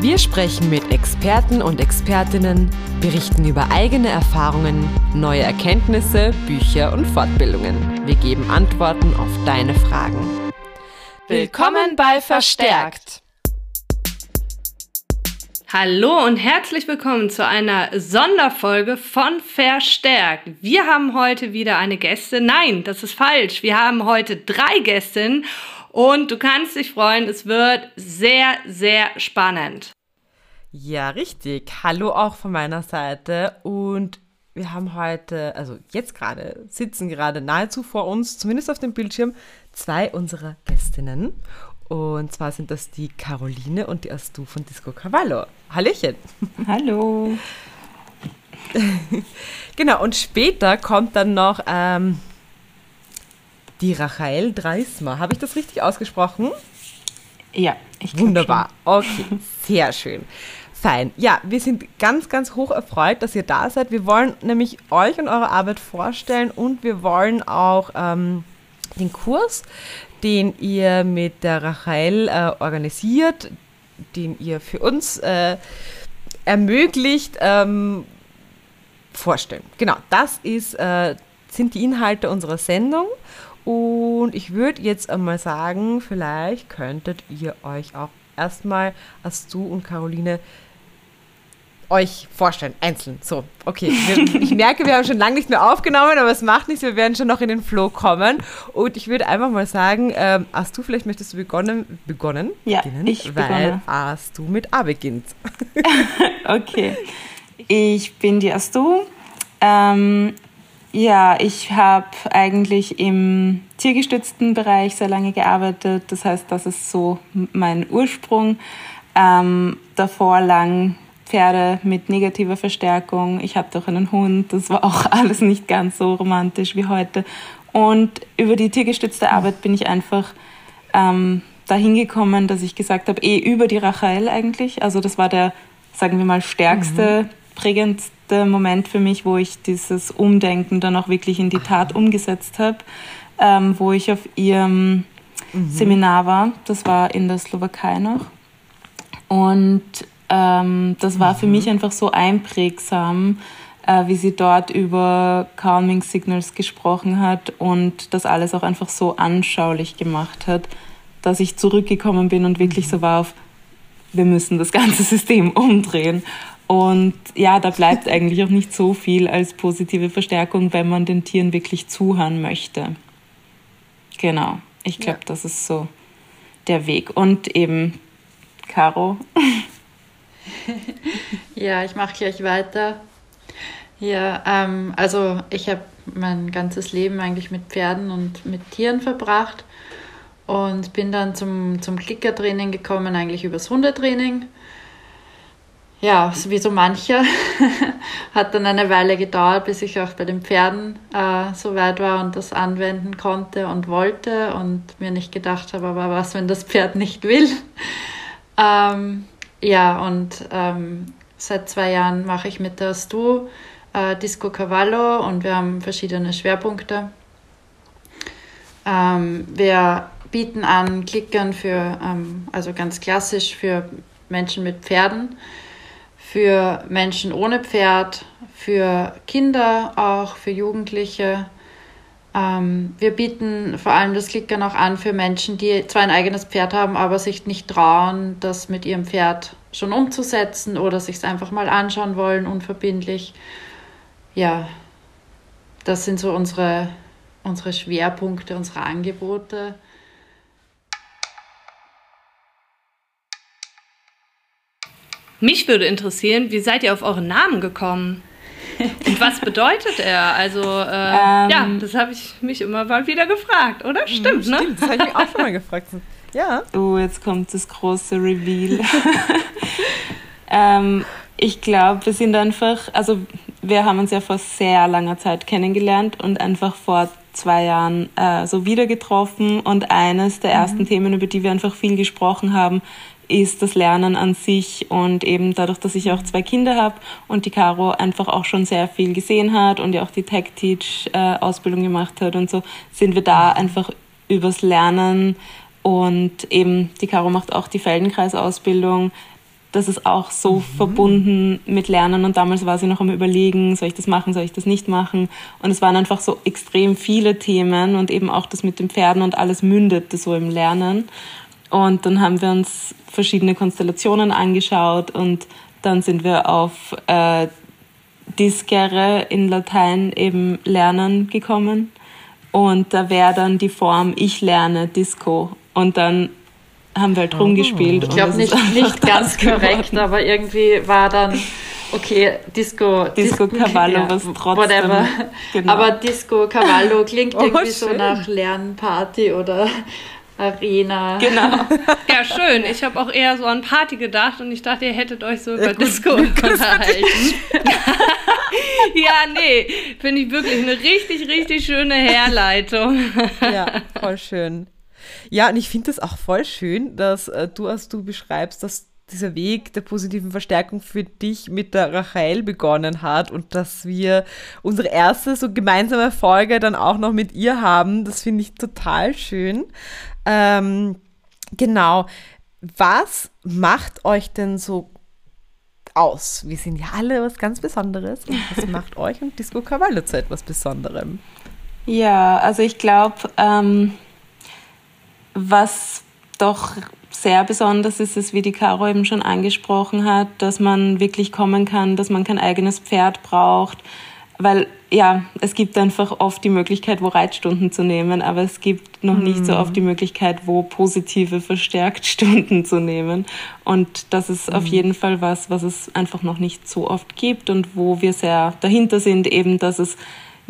Wir sprechen mit Experten und Expertinnen, berichten über eigene Erfahrungen, neue Erkenntnisse, Bücher und Fortbildungen. Wir geben Antworten auf deine Fragen. Willkommen bei Verstärkt! Hallo und herzlich willkommen zu einer Sonderfolge von Verstärkt. Wir haben heute wieder eine Gästin. Nein, das ist falsch. Wir haben heute drei Gästinnen und du kannst dich freuen, es wird sehr, sehr spannend. Ja, richtig. Hallo auch von meiner Seite. Und wir haben heute, also jetzt gerade, sitzen gerade nahezu vor uns, zumindest auf dem Bildschirm, zwei unserer Gästinnen. Und zwar sind das die Caroline und die Astu von Disco Cavallo. Hallöchen. Hallo. genau, und später kommt dann noch ähm, die Rachel Dreismer. Habe ich das richtig ausgesprochen? Ja, ich Wunderbar. Okay, sehr schön. Fein. Ja, wir sind ganz, ganz hoch erfreut, dass ihr da seid. Wir wollen nämlich euch und eure Arbeit vorstellen und wir wollen auch ähm, den Kurs, den ihr mit der Rachel äh, organisiert, den ihr für uns äh, ermöglicht, ähm, vorstellen. Genau, das ist, äh, sind die Inhalte unserer Sendung und ich würde jetzt einmal sagen, vielleicht könntet ihr euch auch erstmal als du und Caroline euch vorstellen, einzeln. So, okay. Wir, ich merke, wir haben schon lange nicht mehr aufgenommen, aber es macht nichts, wir werden schon noch in den Flow kommen. Und ich würde einfach mal sagen, ähm, hast du vielleicht möchtest du begonnen, begonnen ja, beginnen, ich weil begonne. hast du mit A beginnt. okay. Ich bin die Astu. Ähm, ja, ich habe eigentlich im tiergestützten Bereich sehr lange gearbeitet. Das heißt, das ist so mein Ursprung. Ähm, davor lang Pferde mit negativer Verstärkung. Ich hatte auch einen Hund. Das war auch alles nicht ganz so romantisch wie heute. Und über die tiergestützte Arbeit bin ich einfach ähm, dahin gekommen, dass ich gesagt habe, eh über die Rachel eigentlich. Also das war der, sagen wir mal, stärkste, mhm. Prägendste Moment für mich, wo ich dieses Umdenken dann auch wirklich in die Tat umgesetzt habe, ähm, wo ich auf ihrem mhm. Seminar war. Das war in der Slowakei noch. Und ähm, das war mhm. für mich einfach so einprägsam, äh, wie sie dort über Calming Signals gesprochen hat und das alles auch einfach so anschaulich gemacht hat, dass ich zurückgekommen bin und wirklich mhm. so war auf, wir müssen das ganze System umdrehen. Und ja, da bleibt eigentlich auch nicht so viel als positive Verstärkung, wenn man den Tieren wirklich zuhören möchte. Genau, ich glaube, ja. das ist so der Weg. Und eben, Caro. ja, ich mache gleich weiter. Ja, ähm, also ich habe mein ganzes Leben eigentlich mit Pferden und mit Tieren verbracht und bin dann zum, zum Klickertraining gekommen, eigentlich übers Hundetraining ja, wie so mancher, hat dann eine Weile gedauert, bis ich auch bei den Pferden äh, so weit war und das anwenden konnte und wollte und mir nicht gedacht habe, aber was, wenn das Pferd nicht will. Ähm, ja, und ähm, seit zwei Jahren mache ich mit der Stu äh, Disco Cavallo und wir haben verschiedene Schwerpunkte. Ähm, wir bieten an Klickern für, ähm, also ganz klassisch für Menschen mit Pferden für Menschen ohne Pferd, für Kinder auch, für Jugendliche. Ähm, wir bieten vor allem das Klickern auch an für Menschen, die zwar ein eigenes Pferd haben, aber sich nicht trauen, das mit ihrem Pferd schon umzusetzen oder sich es einfach mal anschauen wollen, unverbindlich. Ja, das sind so unsere, unsere Schwerpunkte, unsere Angebote. Mich würde interessieren, wie seid ihr auf euren Namen gekommen? Und was bedeutet er? Also, äh, ähm, ja, das habe ich mich immer mal wieder gefragt, oder? Stimmt, stimmt ne? Stimmt, das habe ich mich auch schon mal gefragt. Ja. Oh, jetzt kommt das große Reveal. ähm, ich glaube, wir sind einfach, also wir haben uns ja vor sehr langer Zeit kennengelernt und einfach vor zwei Jahren äh, so wieder getroffen. Und eines der mhm. ersten Themen, über die wir einfach viel gesprochen haben, ist das Lernen an sich und eben dadurch, dass ich auch zwei Kinder habe und die Caro einfach auch schon sehr viel gesehen hat und ja auch die Tech-Teach-Ausbildung gemacht hat und so, sind wir da einfach übers Lernen und eben die Caro macht auch die Feldenkreisausbildung. Das ist auch so mhm. verbunden mit Lernen und damals war sie noch am Überlegen, soll ich das machen, soll ich das nicht machen und es waren einfach so extrem viele Themen und eben auch das mit den Pferden und alles mündete so im Lernen und dann haben wir uns verschiedene Konstellationen angeschaut und dann sind wir auf äh, Discere in Latein eben Lernen gekommen. Und da wäre dann die Form Ich lerne Disco. Und dann haben wir halt rumgespielt. Ich glaube nicht, nicht ganz korrekt, aber irgendwie war dann, okay, Disco. Disco, Disco Cavallo, ja, was trotzdem. Whatever. Genau. Aber Disco Cavallo klingt oh, irgendwie schön. so nach Lernparty oder Arena. Genau. Ja, schön. Ich habe auch eher so an Party gedacht und ich dachte, ihr hättet euch so über ja, Disco unterhalten. ja, nee, finde ich wirklich eine richtig, richtig schöne Herleitung. ja, voll schön. Ja, und ich finde das auch voll schön, dass äh, du, als du beschreibst, dass dieser Weg der positiven Verstärkung für dich mit der Rachel begonnen hat und dass wir unsere erste so gemeinsame Folge dann auch noch mit ihr haben. Das finde ich total schön. Ähm, genau. Was macht euch denn so aus? Wir sind ja alle was ganz Besonderes. Und was macht euch und Disco Cavallo zu etwas Besonderem? Ja, also ich glaube, ähm, was doch sehr besonders ist es, wie die Caro eben schon angesprochen hat, dass man wirklich kommen kann, dass man kein eigenes Pferd braucht, weil ja, es gibt einfach oft die Möglichkeit, wo Reitstunden zu nehmen, aber es gibt noch nicht so oft die Möglichkeit, wo positive Verstärktstunden zu nehmen. Und das ist mhm. auf jeden Fall was, was es einfach noch nicht so oft gibt und wo wir sehr dahinter sind, eben, dass es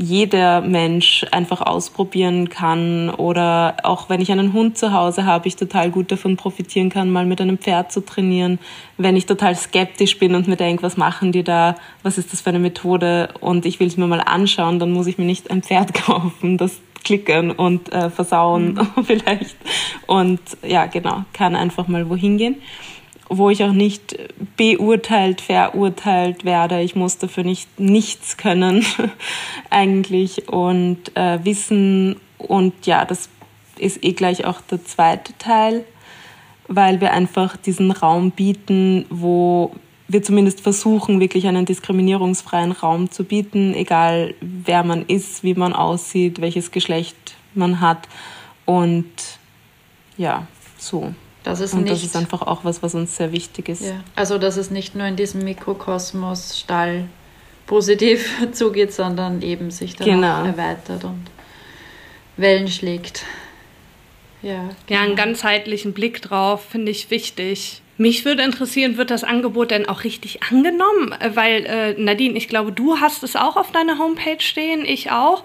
jeder Mensch einfach ausprobieren kann oder auch wenn ich einen Hund zu Hause habe, ich total gut davon profitieren kann, mal mit einem Pferd zu trainieren. Wenn ich total skeptisch bin und mir denke, was machen die da, was ist das für eine Methode und ich will es mir mal anschauen, dann muss ich mir nicht ein Pferd kaufen, das klicken und äh, versauen mhm. vielleicht. Und ja, genau, kann einfach mal wohin gehen wo ich auch nicht beurteilt, verurteilt werde. Ich muss dafür nicht nichts können eigentlich und äh, wissen und ja, das ist eh gleich auch der zweite Teil, weil wir einfach diesen Raum bieten, wo wir zumindest versuchen, wirklich einen diskriminierungsfreien Raum zu bieten, egal wer man ist, wie man aussieht, welches Geschlecht man hat und ja, so. Das ist und nicht, das ist einfach auch was, was uns sehr wichtig ist. Ja. Also, dass es nicht nur in diesem Mikrokosmos Stall positiv zugeht, sondern eben sich dann genau. erweitert und Wellen schlägt. Ja, genau. ja, einen ganzheitlichen Blick drauf finde ich wichtig. Mich würde interessieren, wird das Angebot denn auch richtig angenommen? Weil, äh, Nadine, ich glaube, du hast es auch auf deiner Homepage stehen, ich auch.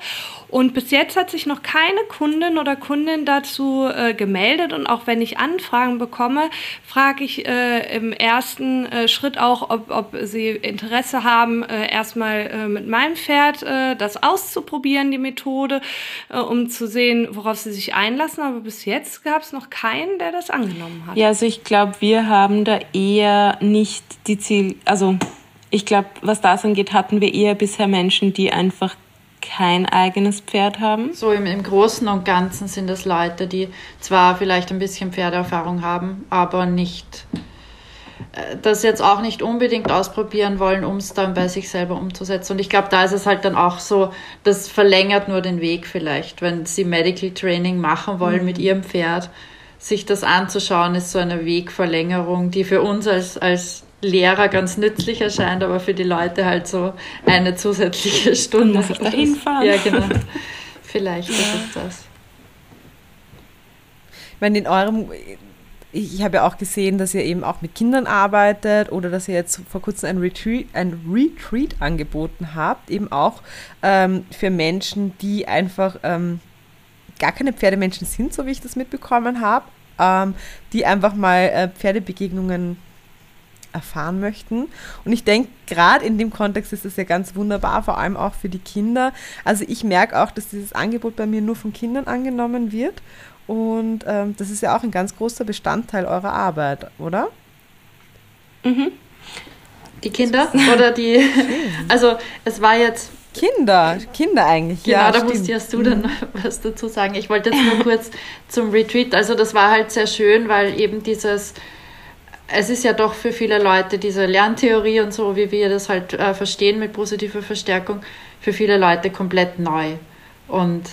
Und bis jetzt hat sich noch keine Kundin oder Kundin dazu äh, gemeldet. Und auch wenn ich Anfragen bekomme, frage ich äh, im ersten äh, Schritt auch, ob, ob sie Interesse haben, äh, erstmal äh, mit meinem Pferd äh, das auszuprobieren, die Methode, um zu sehen, worauf sie sich einlassen. Aber bis jetzt gab es noch keinen, der das angenommen hat. Ja, also ich glaube, wir haben da eher nicht die Ziel, also ich glaube, was das angeht, hatten wir eher bisher Menschen, die einfach kein eigenes Pferd haben? So im, im Großen und Ganzen sind es Leute, die zwar vielleicht ein bisschen Pferdeerfahrung haben, aber nicht äh, das jetzt auch nicht unbedingt ausprobieren wollen, um es dann bei sich selber umzusetzen. Und ich glaube, da ist es halt dann auch so, das verlängert nur den Weg vielleicht, wenn sie Medical Training machen wollen mhm. mit ihrem Pferd. Sich das anzuschauen, ist so eine Wegverlängerung, die für uns als, als Lehrer ganz nützlich erscheint, aber für die Leute halt so eine zusätzliche Stunde. Muss ich da hinfahren? Ja, genau. Vielleicht ja. ist es das. Ich meine, in eurem, ich habe ja auch gesehen, dass ihr eben auch mit Kindern arbeitet oder dass ihr jetzt vor kurzem ein Retreat, ein Retreat angeboten habt, eben auch ähm, für Menschen, die einfach ähm, gar keine Pferdemenschen sind, so wie ich das mitbekommen habe, ähm, die einfach mal äh, Pferdebegegnungen erfahren möchten. Und ich denke, gerade in dem Kontext ist es ja ganz wunderbar, vor allem auch für die Kinder. Also ich merke auch, dass dieses Angebot bei mir nur von Kindern angenommen wird. Und ähm, das ist ja auch ein ganz großer Bestandteil eurer Arbeit, oder? Mhm. Die Kinder oder die, also es war jetzt Kinder, Kinder eigentlich. Genau, ja, da stimmt. musst ja du dann mhm. was dazu sagen. Ich wollte jetzt nur kurz zum Retreat. Also das war halt sehr schön, weil eben dieses, es ist ja doch für viele Leute diese Lerntheorie und so, wie wir das halt äh, verstehen mit positiver Verstärkung, für viele Leute komplett neu. Und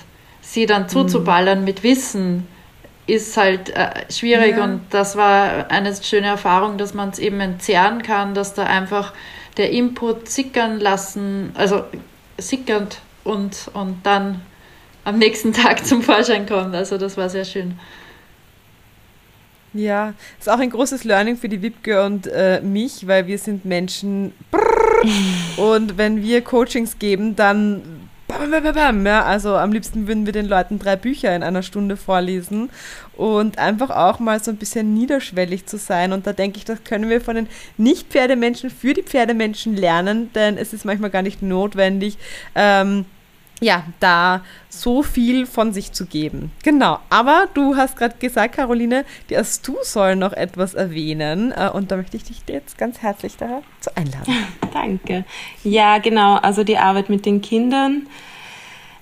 sie dann zuzuballern mhm. mit Wissen ist halt äh, schwierig ja. und das war eine schöne Erfahrung, dass man es eben entzerren kann, dass da einfach der Input sickern lassen, also sickernd und, und dann am nächsten Tag zum Vorschein kommt. Also das war sehr schön. Ja, ist auch ein großes Learning für die Wipke und äh, mich, weil wir sind Menschen. und wenn wir Coachings geben, dann ja, also am liebsten würden wir den Leuten drei Bücher in einer Stunde vorlesen und einfach auch mal so ein bisschen niederschwellig zu sein. Und da denke ich, das können wir von den Nicht-Pferdemenschen für die Pferdemenschen lernen, denn es ist manchmal gar nicht notwendig, ähm, ja, da so viel von sich zu geben. Genau. Aber du hast gerade gesagt, Caroline, die Astu soll noch etwas erwähnen. Äh, und da möchte ich dich jetzt ganz herzlich dazu einladen. Danke. Ja, genau. Also die Arbeit mit den Kindern.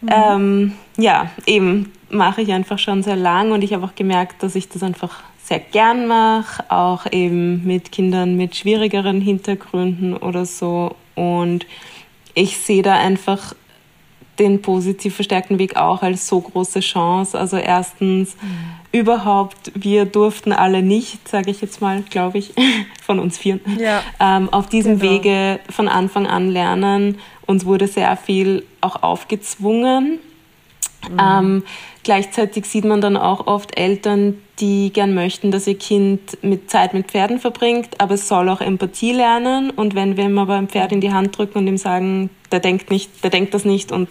Mhm. Ähm, ja, eben mache ich einfach schon sehr lang und ich habe auch gemerkt, dass ich das einfach sehr gern mache, auch eben mit Kindern mit schwierigeren Hintergründen oder so. Und ich sehe da einfach den positiv verstärkten Weg auch als so große Chance. Also erstens mhm. überhaupt, wir durften alle nicht, sage ich jetzt mal, glaube ich, von uns vier, ja. ähm, auf diesem genau. Wege von Anfang an lernen. Uns wurde sehr viel auch aufgezwungen. Mhm. Ähm, gleichzeitig sieht man dann auch oft Eltern, die gern möchten, dass ihr Kind mit Zeit mit Pferden verbringt, aber es soll auch Empathie lernen. Und wenn wir ihm aber ein Pferd in die Hand drücken und ihm sagen, der denkt nicht, der denkt das nicht und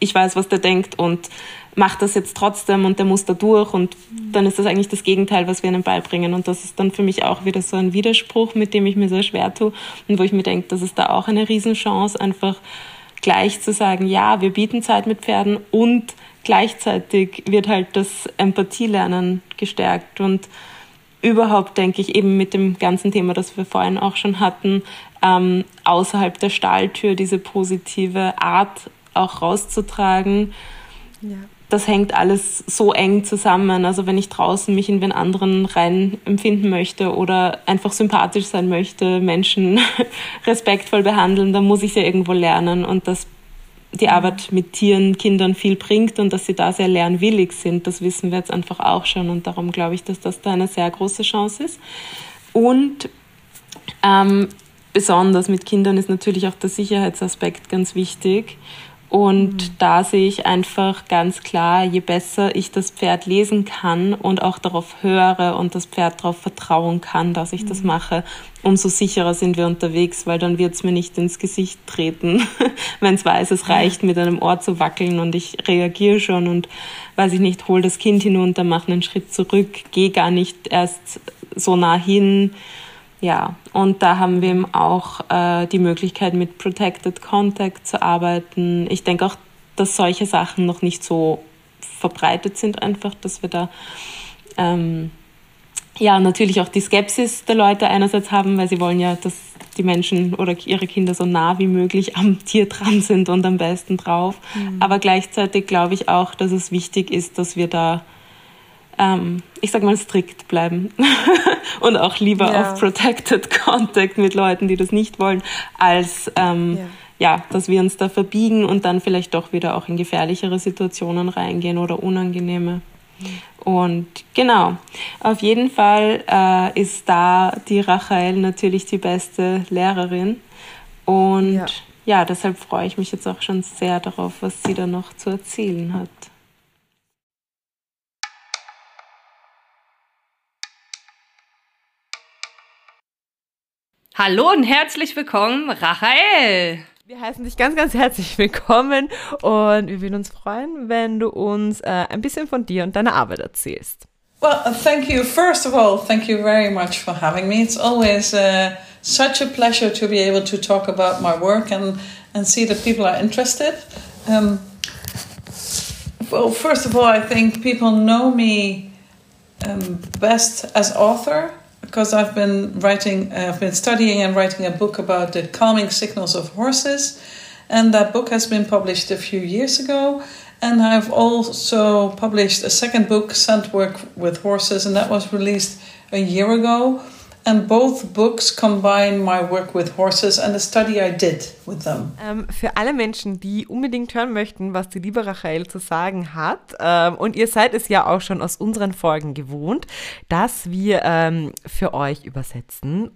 ich weiß, was der denkt und macht das jetzt trotzdem und der muss da durch und dann ist das eigentlich das Gegenteil, was wir ihnen beibringen und das ist dann für mich auch wieder so ein Widerspruch, mit dem ich mir sehr schwer tue und wo ich mir denke, das ist da auch eine Riesenchance, einfach gleich zu sagen, ja, wir bieten Zeit mit Pferden und gleichzeitig wird halt das Empathielernen gestärkt und überhaupt denke ich eben mit dem ganzen Thema, das wir vorhin auch schon hatten, ähm, außerhalb der Stahltür diese positive Art auch rauszutragen. Ja. Das hängt alles so eng zusammen. Also wenn ich draußen mich in den anderen rein empfinden möchte oder einfach sympathisch sein möchte, Menschen respektvoll behandeln, dann muss ich ja irgendwo lernen und dass die Arbeit mit Tieren, Kindern viel bringt und dass sie da sehr lernwillig sind, das wissen wir jetzt einfach auch schon und darum glaube ich, dass das da eine sehr große Chance ist. Und ähm, besonders mit Kindern ist natürlich auch der Sicherheitsaspekt ganz wichtig. Und mhm. da sehe ich einfach ganz klar, je besser ich das Pferd lesen kann und auch darauf höre und das Pferd darauf vertrauen kann, dass ich mhm. das mache, umso sicherer sind wir unterwegs, weil dann wird es mir nicht ins Gesicht treten, wenn es weiß, es reicht, mit einem Ohr zu wackeln und ich reagiere schon und weiß ich nicht, hol das Kind hinunter, mache einen Schritt zurück, gehe gar nicht erst so nah hin ja, und da haben wir eben auch äh, die Möglichkeit, mit Protected Contact zu arbeiten. Ich denke auch, dass solche Sachen noch nicht so verbreitet sind, einfach, dass wir da ähm, ja natürlich auch die Skepsis der Leute einerseits haben, weil sie wollen ja, dass die Menschen oder ihre Kinder so nah wie möglich am Tier dran sind und am besten drauf. Mhm. Aber gleichzeitig glaube ich auch, dass es wichtig ist, dass wir da ähm, ich sag mal, strikt bleiben und auch lieber ja. auf Protected Contact mit Leuten, die das nicht wollen, als ähm, ja. ja. dass wir uns da verbiegen und dann vielleicht doch wieder auch in gefährlichere Situationen reingehen oder unangenehme. Und genau, auf jeden Fall äh, ist da die Rachel natürlich die beste Lehrerin. Und ja. ja, deshalb freue ich mich jetzt auch schon sehr darauf, was sie da noch zu erzählen hat. Hallo und herzlich willkommen, Rachael. Wir heißen dich ganz, ganz herzlich willkommen und wir würden uns freuen, wenn du uns äh, ein bisschen von dir und deiner Arbeit erzählst. Well, thank you. First of all, thank you very much for having me. It's always uh, such a pleasure to be able to talk about my work and, and see that people are interested. Um, well, first of all, I think people know me um, best as author because I've been writing, uh, I've been studying and writing a book about the calming signals of horses, and that book has been published a few years ago. And I've also published a second book, Scent Work with Horses, and that was released a year ago. And both books combine my work with horses and the study I did with them. Ähm, für alle Menschen, die unbedingt hören möchten, was die liebe Rachel zu sagen hat, ähm, und ihr seid es ja auch schon aus unseren Folgen gewohnt, dass wir ähm, für euch übersetzen.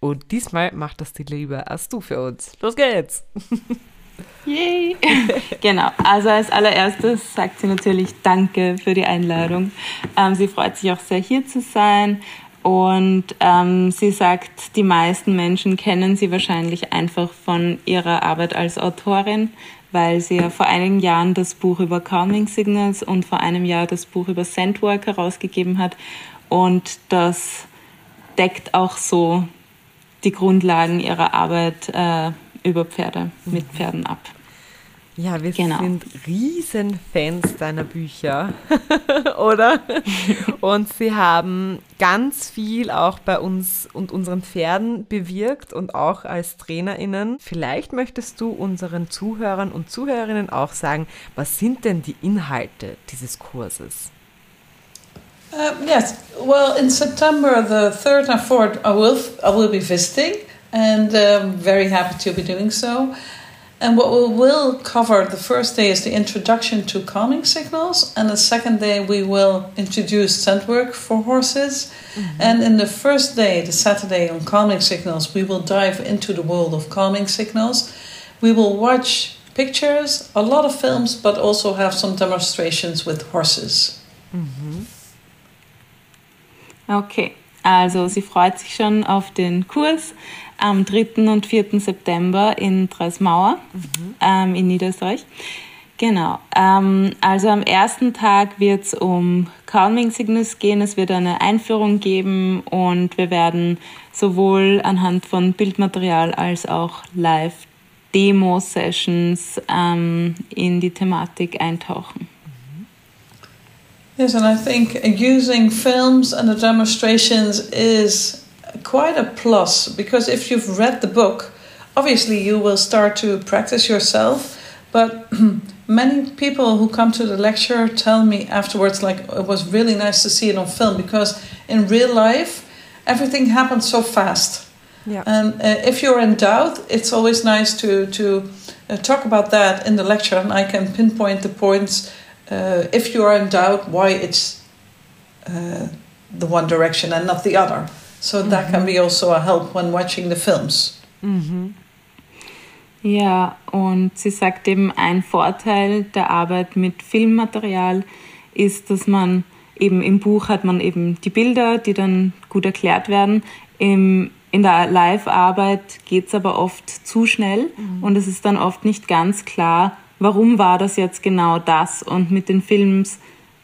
Und diesmal macht das die Liebe erst du für uns. Los geht's! Yay! genau, also als allererstes sagt sie natürlich Danke für die Einladung. Ähm, sie freut sich auch sehr, hier zu sein. Und ähm, sie sagt, die meisten Menschen kennen sie wahrscheinlich einfach von ihrer Arbeit als Autorin, weil sie ja vor einigen Jahren das Buch über Calming Signals und vor einem Jahr das Buch über Sandwork herausgegeben hat. Und das deckt auch so die Grundlagen ihrer Arbeit äh, über Pferde, mit Pferden ab. Ja, wir genau. sind riesen Fans deiner Bücher, oder? und sie haben ganz viel auch bei uns und unseren Pferden bewirkt und auch als TrainerInnen. Vielleicht möchtest du unseren Zuhörern und Zuhörerinnen auch sagen, was sind denn die Inhalte dieses Kurses? Uh, yes, well, in September the 3rd and 4th, I will, I will be visiting and um, very happy to be doing so. And what we will cover the first day is the introduction to calming signals, and the second day we will introduce scent work for horses. Mm-hmm. And in the first day, the Saturday on calming signals, we will dive into the world of calming signals. We will watch pictures, a lot of films, but also have some demonstrations with horses. Mm-hmm. Okay, also sie freut sich schon auf den Kurs. Am 3. und 4. September in Dreismauer mhm. ähm, in Niederösterreich. Genau. Ähm, also am ersten Tag wird es um Calming Signals gehen. Es wird eine Einführung geben und wir werden sowohl anhand von Bildmaterial als auch Live Demo-Sessions ähm, in die Thematik eintauchen. Yes, and I think using films and the demonstrations is quite a plus because if you've read the book, obviously you will start to practice yourself. But many people who come to the lecture tell me afterwards, like, it was really nice to see it on film because in real life, everything happens so fast. Yeah. And uh, if you're in doubt, it's always nice to, to uh, talk about that in the lecture, and I can pinpoint the points uh, if you are in doubt why it's uh, the one direction and not the other. So that mhm. can be also a help when watching the films. Mhm. Ja, und sie sagt eben, ein Vorteil der Arbeit mit Filmmaterial ist, dass man eben im Buch hat man eben die Bilder, die dann gut erklärt werden. Im, in der Live-Arbeit geht es aber oft zu schnell mhm. und es ist dann oft nicht ganz klar, warum war das jetzt genau das. Und mit den Films,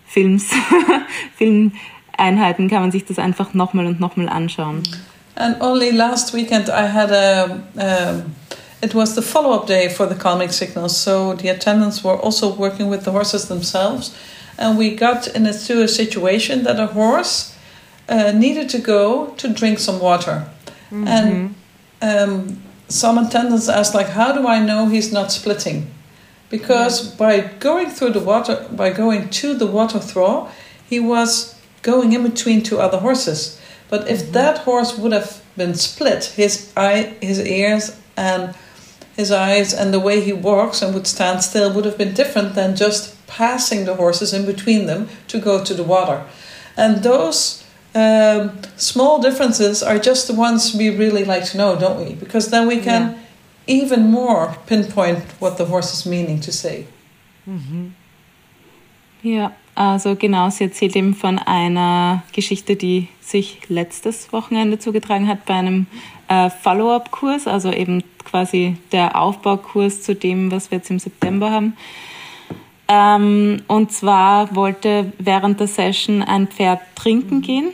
Films, Film, Einheiten kann man sich das einfach nochmal und nochmal anschauen. And only last weekend I had a, um, it was the follow-up day for the calming signals, so the attendants were also working with the horses themselves, and we got into a situation that a horse uh, needed to go to drink some water, mm -hmm. and um, some attendants asked like, how do I know he's not splitting? Because yeah. by going through the water, by going to the water throw, he was going in between two other horses. But if mm-hmm. that horse would have been split, his eye, his ears, and his eyes, and the way he walks and would stand still would have been different than just passing the horses in between them to go to the water. And those um, small differences are just the ones we really like to know, don't we? Because then we can yeah. even more pinpoint what the horse is meaning to say. Mm-hmm. Yeah. Also genau, sie erzählt eben von einer Geschichte, die sich letztes Wochenende zugetragen hat bei einem äh, Follow-up-Kurs, also eben quasi der Aufbaukurs zu dem, was wir jetzt im September haben. Ähm, und zwar wollte während der Session ein Pferd trinken gehen.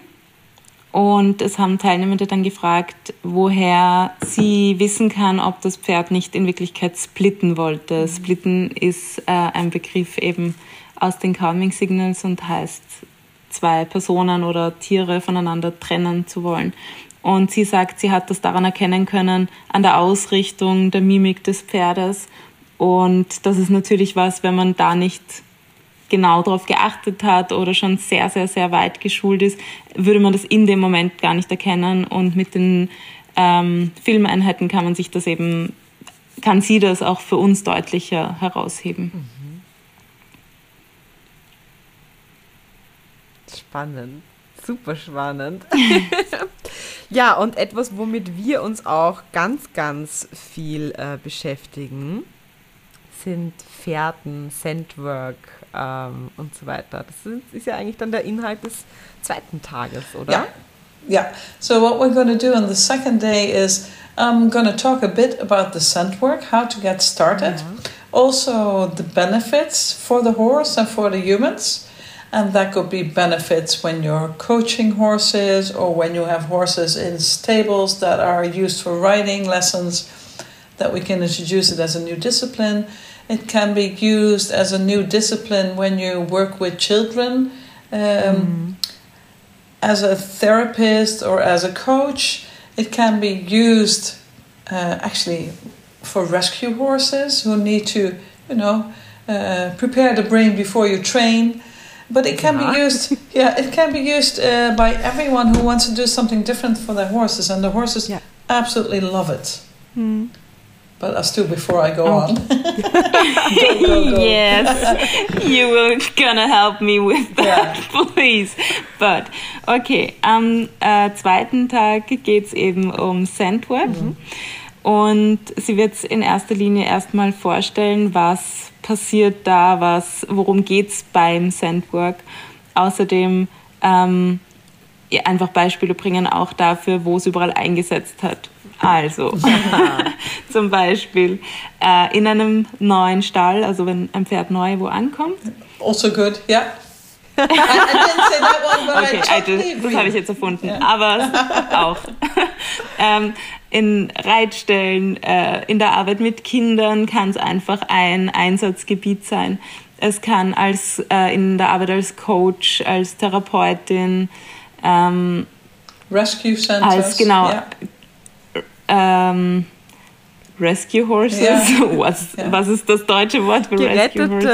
Und es haben Teilnehmende dann gefragt, woher sie wissen kann, ob das Pferd nicht in Wirklichkeit splitten wollte. Splitten ist äh, ein Begriff eben aus den Calming Signals und heißt, zwei Personen oder Tiere voneinander trennen zu wollen. Und sie sagt, sie hat das daran erkennen können, an der Ausrichtung der Mimik des Pferdes. Und das ist natürlich was, wenn man da nicht genau darauf geachtet hat oder schon sehr, sehr, sehr weit geschult ist, würde man das in dem Moment gar nicht erkennen. Und mit den ähm, Filmeinheiten kann man sich das eben, kann sie das auch für uns deutlicher herausheben. Mhm. Spannend super spannend. ja, und etwas, womit wir uns auch ganz, ganz viel äh, beschäftigen, sind Fährten, Sandwork ähm, und so weiter. Das ist, ist, ja eigentlich dann der Inhalt des zweiten Tages, oder? Ja. Yeah. So what we're going to do on the second day is I'm going to talk a bit about the scent work, how to get started, yeah. also the benefits for the horse and for the humans. And that could be benefits when you're coaching horses or when you have horses in stables that are used for riding lessons, that we can introduce it as a new discipline. It can be used as a new discipline when you work with children. Um, mm. As a therapist or as a coach, it can be used uh, actually for rescue horses who need to, you know, uh, prepare the brain before you train but it can yeah. be used. Yeah, it can be used uh, by everyone who wants to do something different for their horses, and the horses yeah. absolutely love it. Mm. But uh, still, before I go oh. on, go, go, go. yes, you will gonna help me with that, yeah. please. But okay, am äh, zweiten Tag geht's eben um Sandwork. Mhm. Und sie wird in erster Linie erstmal vorstellen, was passiert da was, worum geht es beim Sandwork. Außerdem ähm, einfach Beispiele bringen auch dafür, wo es überall eingesetzt hat. Also, zum Beispiel äh, in einem neuen Stall, also wenn ein Pferd neu wo ankommt. Also good, ja. Yeah. okay, also, das habe ich jetzt erfunden, yeah. aber auch. ähm, in Reitstellen, äh, in der Arbeit mit Kindern kann es einfach ein Einsatzgebiet sein. Es kann als äh, in der Arbeit als Coach, als Therapeutin, ähm, Rescue Centers, als genau ja. ähm, Rescue Horses. Ja. Was, ja. was ist das deutsche Wort für Gerettete, Rescue Horses?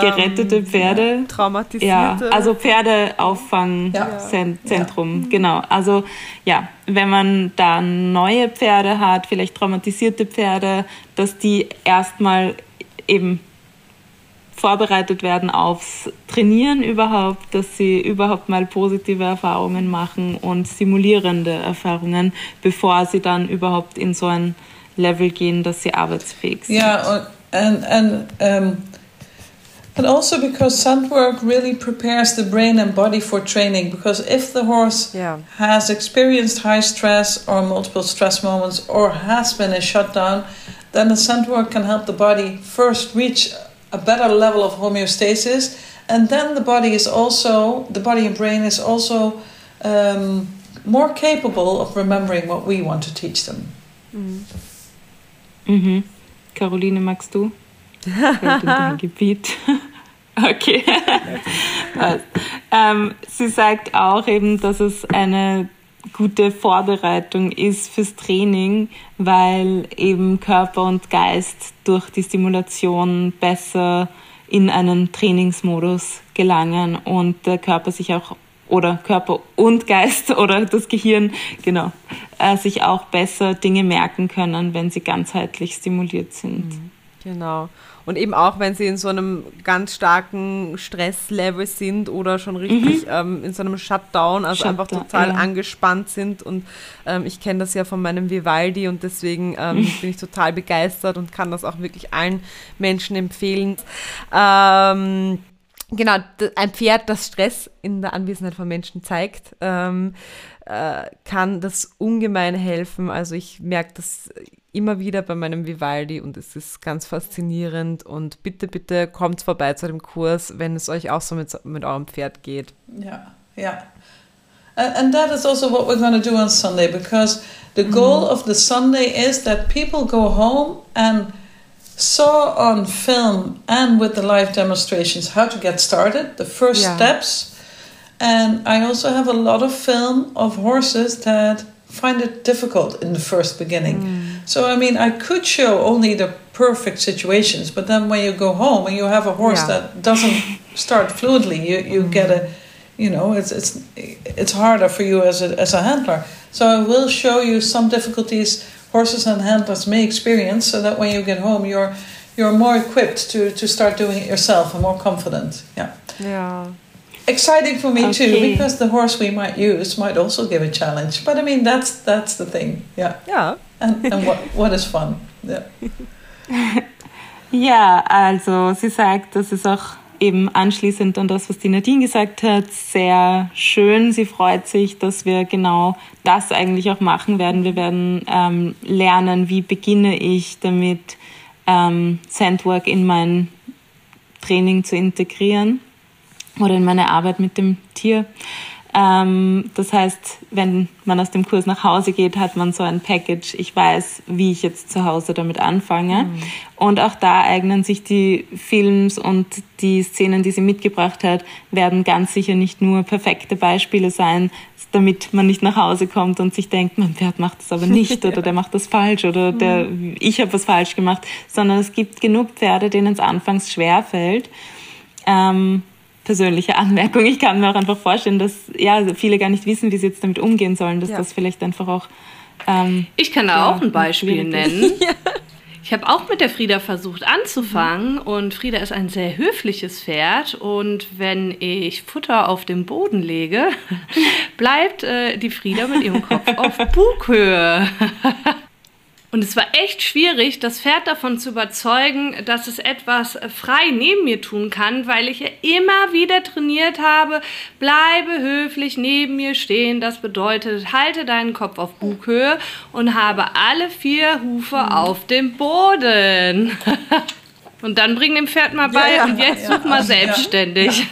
Gerettete ähm, Pferde. Ja, traumatisierte. Ja, also Pferdeauffangzentrum. Genau. Also ja, wenn man da neue Pferde hat, vielleicht traumatisierte Pferde, dass die erstmal eben vorbereitet werden aufs Trainieren überhaupt, dass sie überhaupt mal positive Erfahrungen machen und simulierende Erfahrungen, bevor sie dann überhaupt in so ein Level gehen, dass sie arbeitsfähig sind. Yeah, and and um, and also because scent work really prepares the brain and body for training. Because if the horse yeah. has experienced high stress or multiple stress moments or has been a shutdown, then the scent work can help the body first reach a better level of homeostasis, and then the body is also the body and brain is also um, more capable of remembering what we want to teach them. Mm. Mhm. Caroline, magst du? in Gebiet. okay. ähm, sie sagt auch eben, dass es eine gute Vorbereitung ist fürs Training, weil eben Körper und Geist durch die Stimulation besser in einen Trainingsmodus gelangen und der Körper sich auch oder Körper und Geist oder das Gehirn, genau, äh, sich auch besser Dinge merken können, wenn sie ganzheitlich stimuliert sind. Mhm. Genau. Und eben auch, wenn sie in so einem ganz starken Stresslevel sind oder schon richtig mhm. ähm, in so einem Shutdown, also Shutdown, einfach total ja. angespannt sind. Und ähm, ich kenne das ja von meinem Vivaldi und deswegen ähm, bin ich total begeistert und kann das auch wirklich allen Menschen empfehlen. Ähm, Genau, ein Pferd, das Stress in der Anwesenheit von Menschen zeigt, ähm, äh, kann das ungemein helfen. Also ich merke das immer wieder bei meinem Vivaldi und es ist ganz faszinierend. Und bitte, bitte kommt vorbei zu dem Kurs, wenn es euch auch so mit, mit eurem Pferd geht. Ja, ja. And, and that is also what we're going to do on Sunday because the goal mm. of the Sunday is that people go home and saw on film and with the live demonstrations how to get started, the first yeah. steps. And I also have a lot of film of horses that find it difficult in the first beginning. Mm. So, I mean, I could show only the perfect situations, but then when you go home and you have a horse yeah. that doesn't start fluently, you, you mm. get a, you know, it's, it's, it's harder for you as a, as a handler. So, I will show you some difficulties horses and handlers may experience so that when you get home, you're, you're more equipped to, to start doing it yourself and more confident. Yeah. Yeah exciting for me okay. too because the horse we might use might also give a challenge. But I mean that's that's the thing. Yeah. yeah And, and what what is fun? Yeah. ja, also sie sagt, dass es auch eben anschließend an das, was die Nadine gesagt hat, sehr schön. Sie freut sich, dass wir genau das eigentlich auch machen werden. Wir werden ähm, lernen, wie beginne ich damit, ähm, Sandwork in mein Training zu integrieren oder in meine Arbeit mit dem Tier. Ähm, das heißt, wenn man aus dem Kurs nach Hause geht, hat man so ein Package. Ich weiß, wie ich jetzt zu Hause damit anfange. Mhm. Und auch da eignen sich die Films und die Szenen, die sie mitgebracht hat, werden ganz sicher nicht nur perfekte Beispiele sein, damit man nicht nach Hause kommt und sich denkt, mein Pferd macht das aber nicht oder der macht das falsch oder der, mhm. ich habe was falsch gemacht, sondern es gibt genug Pferde, denen es anfangs schwer fällt. Ähm, persönliche Anmerkung. Ich kann mir auch einfach vorstellen, dass ja, viele gar nicht wissen, wie sie jetzt damit umgehen sollen, dass ja. das vielleicht einfach auch. Ähm, ich kann da ja, auch ein Beispiel nennen. ja. Ich habe auch mit der Frieda versucht anzufangen und Frieda ist ein sehr höfliches Pferd und wenn ich Futter auf den Boden lege, bleibt äh, die Frieda mit ihrem Kopf auf Bughöhe. Und es war echt schwierig, das Pferd davon zu überzeugen, dass es etwas frei neben mir tun kann, weil ich ja immer wieder trainiert habe, bleibe höflich neben mir stehen. Das bedeutet, halte deinen Kopf auf Bughöhe und habe alle vier Hufe mhm. auf dem Boden. und dann bring dem Pferd mal bei ja, ja, und jetzt ja, such mal selbstständig.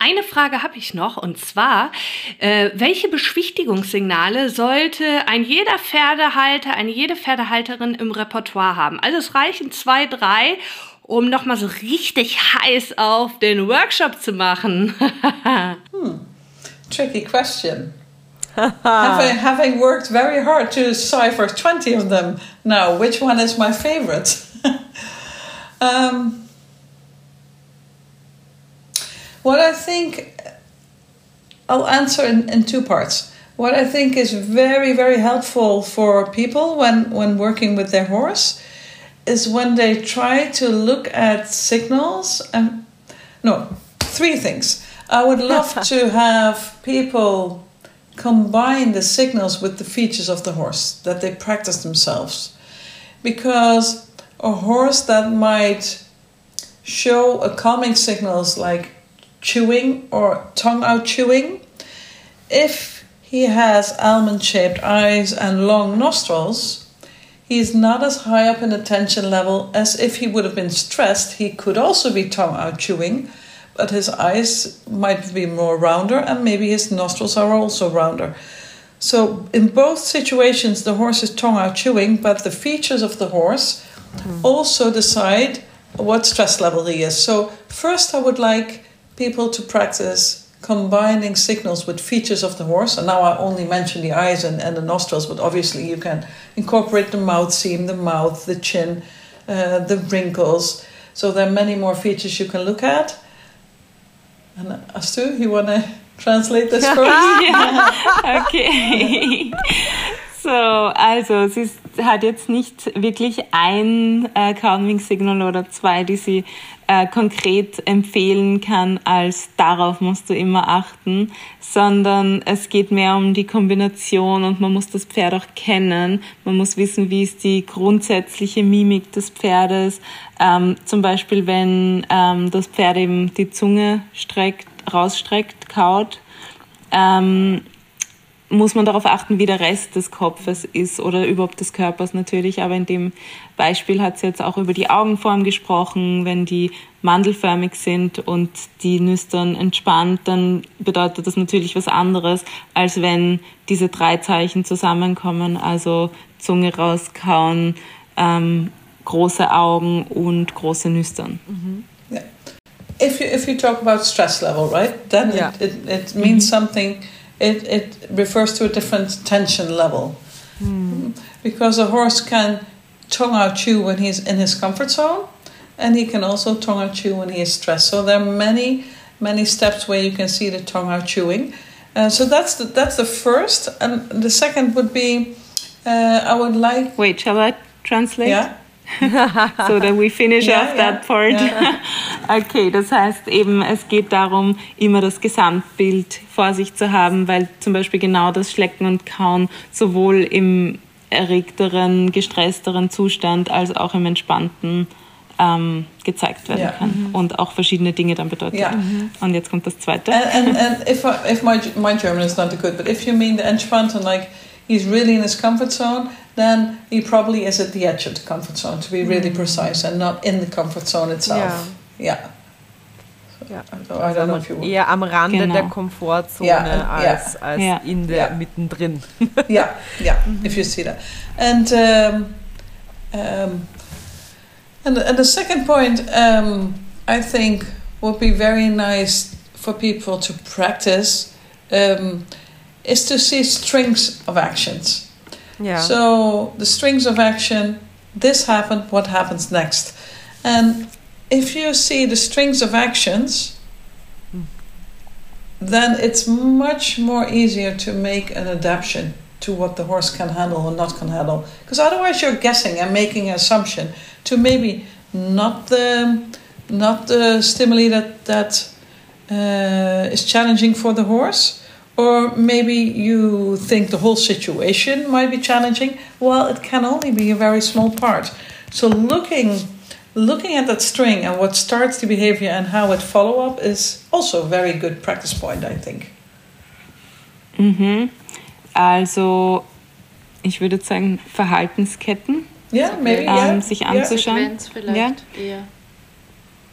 Eine Frage habe ich noch und zwar, äh, welche Beschwichtigungssignale sollte ein jeder Pferdehalter, eine jede Pferdehalterin im Repertoire haben? Also es reichen zwei, drei, um nochmal so richtig heiß auf den Workshop zu machen. hmm. Tricky question. having, having worked very hard to decipher 20 of them now, which one is my favorite? um, What I think, I'll answer in, in two parts. What I think is very, very helpful for people when, when working with their horse is when they try to look at signals and no, three things. I would love to have people combine the signals with the features of the horse that they practice themselves. Because a horse that might show a calming signals like chewing or tongue out chewing. If he has almond shaped eyes and long nostrils, he is not as high up in attention level as if he would have been stressed. He could also be tongue out chewing, but his eyes might be more rounder and maybe his nostrils are also rounder. So, in both situations, the horse is tongue out chewing, but the features of the horse mm. also decide what stress level he is. So, first, I would like people to practice combining signals with features of the horse. And now I only mention the eyes and, and the nostrils, but obviously you can incorporate the mouth seam, the mouth, the chin, uh, the wrinkles. So there are many more features you can look at. And Astu, you want to translate this for me? okay. So, also sie hat jetzt nicht wirklich ein äh, Calming-Signal oder zwei, die sie äh, konkret empfehlen kann, als darauf musst du immer achten, sondern es geht mehr um die Kombination und man muss das Pferd auch kennen. Man muss wissen, wie ist die grundsätzliche Mimik des Pferdes. Ähm, zum Beispiel, wenn ähm, das Pferd eben die Zunge streckt rausstreckt, kaut, ähm, muss man darauf achten, wie der Rest des Kopfes ist oder überhaupt des Körpers natürlich. Aber in dem Beispiel hat sie jetzt auch über die Augenform gesprochen. Wenn die mandelförmig sind und die Nüstern entspannt, dann bedeutet das natürlich was anderes, als wenn diese drei Zeichen zusammenkommen, also Zunge rauskauen, ähm, große Augen und große Nüstern. Mhm. Yeah. If you, if you talk about stress level, right, then yeah. it, it, it means something it, it refers to a different tension level. Mm. Because a horse can tongue out chew when he's in his comfort zone, and he can also tongue out chew when he is stressed. So there are many, many steps where you can see the tongue out chewing. Uh, so that's the, that's the first, and the second would be uh, I would like. Wait, shall I translate? Yeah. so that we finish yeah, off that part. Yeah. okay, das heißt eben, es geht darum, immer das Gesamtbild vor sich zu haben, weil zum Beispiel genau das Schlecken und Kauen sowohl im erregteren, gestressteren Zustand als auch im entspannten ähm, gezeigt werden kann mhm. und auch verschiedene Dinge dann bedeutet. Mhm. Und jetzt kommt das zweite. And, and, and if, I, if my, my German is not good, but if you mean the entspannten, like he's really in his comfort zone, then he probably is at the edge of the comfort zone, to be really mm. precise, and not in the comfort zone itself. Yeah. yeah. Ja. So, also eher am Rande genau. der Komfortzone yeah, als, yeah, als yeah, in der mittendrin. yeah, yeah, if you see that. And um, um, and, and the second point, um, I think, would be very nice for people to practice um, is to see strings of actions. Yeah. So the strings of action, this happened, what happens next? And if you see the strings of actions, then it's much more easier to make an adaptation to what the horse can handle or not can handle. Because otherwise you're guessing and making an assumption to maybe not the not the stimuli that that uh, is challenging for the horse, or maybe you think the whole situation might be challenging. Well, it can only be a very small part. So looking looking at that string and what starts the behavior and how it follow up is also a very good practice point, I think. Mhm. Also ich würde sagen Verhaltensketten. Ja, yeah, maybe, ähm, yeah. sich anzuschauen. Sequenz vielleicht ja. eher.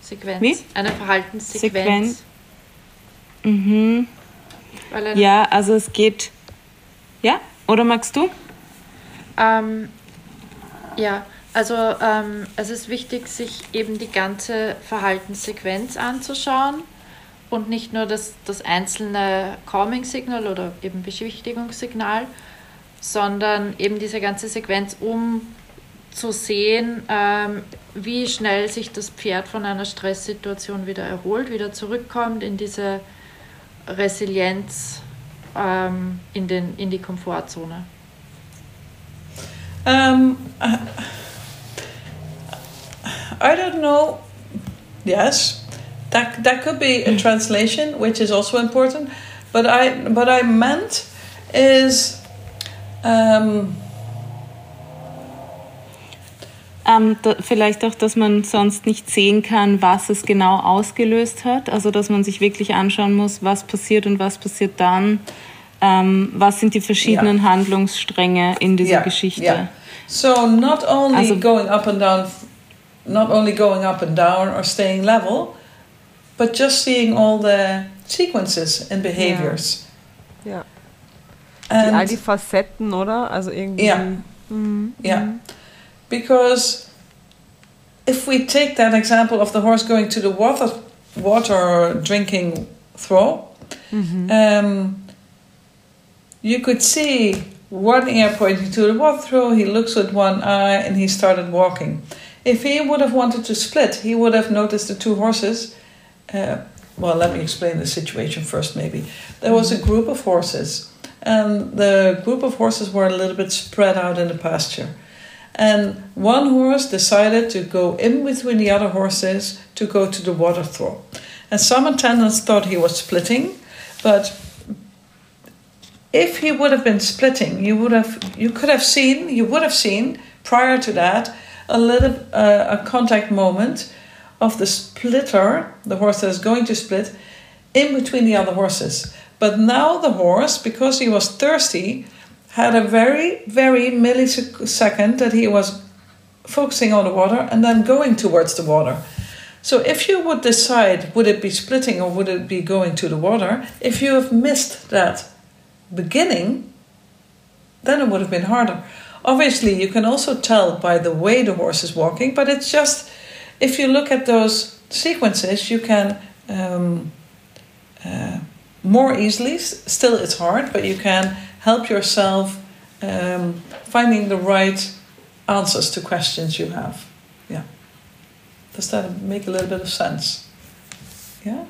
Sequenz. Wie? Eine Verhaltenssequenz. Sequenz. Mhm. Ja, also es geht. Ja, oder magst du? Ähm, ja, also ähm, es ist wichtig, sich eben die ganze Verhaltenssequenz anzuschauen und nicht nur das, das einzelne Calming-Signal oder eben Beschwichtigungssignal, sondern eben diese ganze Sequenz, um zu sehen, ähm, wie schnell sich das Pferd von einer Stresssituation wieder erholt, wieder zurückkommt in diese Resilienz ähm, in, den, in die Komfortzone? Um, I don't know. Yes, that that could be a translation, which is also important. But I what I meant is. Um, Ähm, da, vielleicht auch, dass man sonst nicht sehen kann, was es genau ausgelöst hat. Also, dass man sich wirklich anschauen muss, was passiert und was passiert dann. Ähm, was sind die verschiedenen yeah. Handlungsstränge in dieser yeah. Geschichte? Yeah. So, not only also, going up and down, not only going up and down or staying level, but just seeing all the sequences and behaviors. Ja. All die Facetten, oder? Also irgendwie. Ja. Mhm. Ja. Because if we take that example of the horse going to the water, water drinking throw, mm-hmm. um, you could see one ear pointing to the water throw, he looks with one eye, and he started walking. If he would have wanted to split, he would have noticed the two horses. Uh, well, let me explain the situation first, maybe. There was a group of horses, and the group of horses were a little bit spread out in the pasture. And one horse decided to go in between the other horses to go to the water throw. And some attendants thought he was splitting, but if he would have been splitting, you would have you could have seen you would have seen prior to that a little uh, a contact moment of the splitter, the horse that is going to split, in between the other horses. But now the horse, because he was thirsty, had a very, very millisecond that he was focusing on the water and then going towards the water. So if you would decide, would it be splitting or would it be going to the water? If you have missed that beginning, then it would have been harder. Obviously, you can also tell by the way the horse is walking, but it's just if you look at those sequences, you can um, uh, more easily. Still, it's hard, but you can help yourself um, finding the right answers to questions you have. Yeah. Does that make a little bit of sense? Yeah?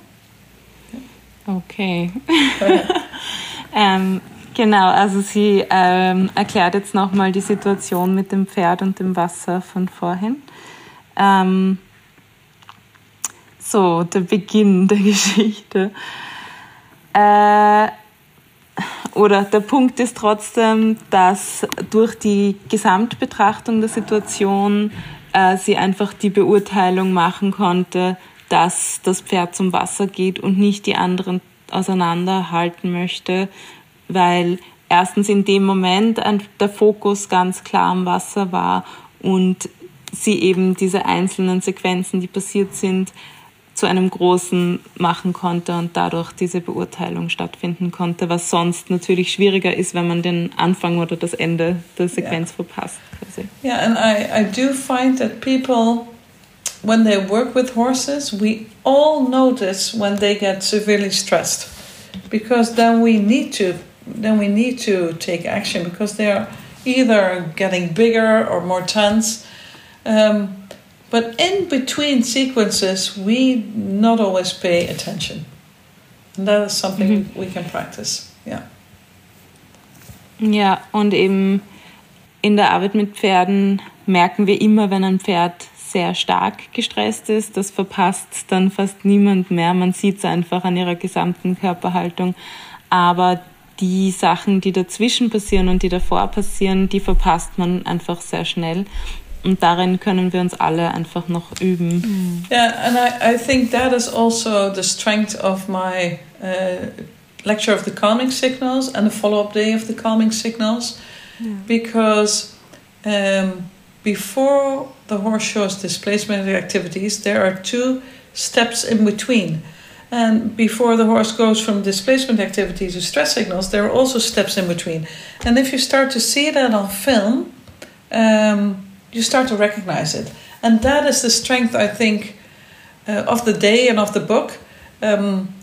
Okay. ähm, genau, also sie ähm, erklärt jetzt nochmal die Situation mit dem Pferd und dem Wasser von vorhin. Ähm, so, der Beginn der Geschichte. Äh, oder der Punkt ist trotzdem, dass durch die Gesamtbetrachtung der Situation äh, sie einfach die Beurteilung machen konnte, dass das Pferd zum Wasser geht und nicht die anderen auseinanderhalten möchte, weil erstens in dem Moment der Fokus ganz klar am Wasser war und sie eben diese einzelnen Sequenzen, die passiert sind, zu einem großen machen konnte und dadurch diese Beurteilung stattfinden konnte, was sonst natürlich schwieriger ist, wenn man den Anfang oder das Ende der Sequenz yeah. verpasst. Quasi. Yeah, and I, I do find that people, when they work with horses, we all notice when they get severely stressed, because then we need to then we need to take action because they're either getting bigger or more tense. Um, but in between sequences, we not always pay attention. And that is something mhm. we can practice. Yeah. Ja, und eben in der Arbeit mit Pferden merken wir immer, wenn ein Pferd sehr stark gestresst ist, das verpasst dann fast niemand mehr. Man sieht es einfach an ihrer gesamten Körperhaltung. Aber die Sachen, die dazwischen passieren und die davor passieren, die verpasst man einfach sehr schnell. Und darin können wir uns alle einfach noch üben. Yeah, and I, I think that is also the strength of my uh, lecture of the calming signals and the follow-up day of the calming signals, yeah. because um, before the horse shows displacement activities, there are two steps in between. And before the horse goes from displacement activity to stress signals, there are also steps in between. And if you start to see that on film, um, you start to recognize it. And that is the strength, I think, uh, of the day and of the book. Um,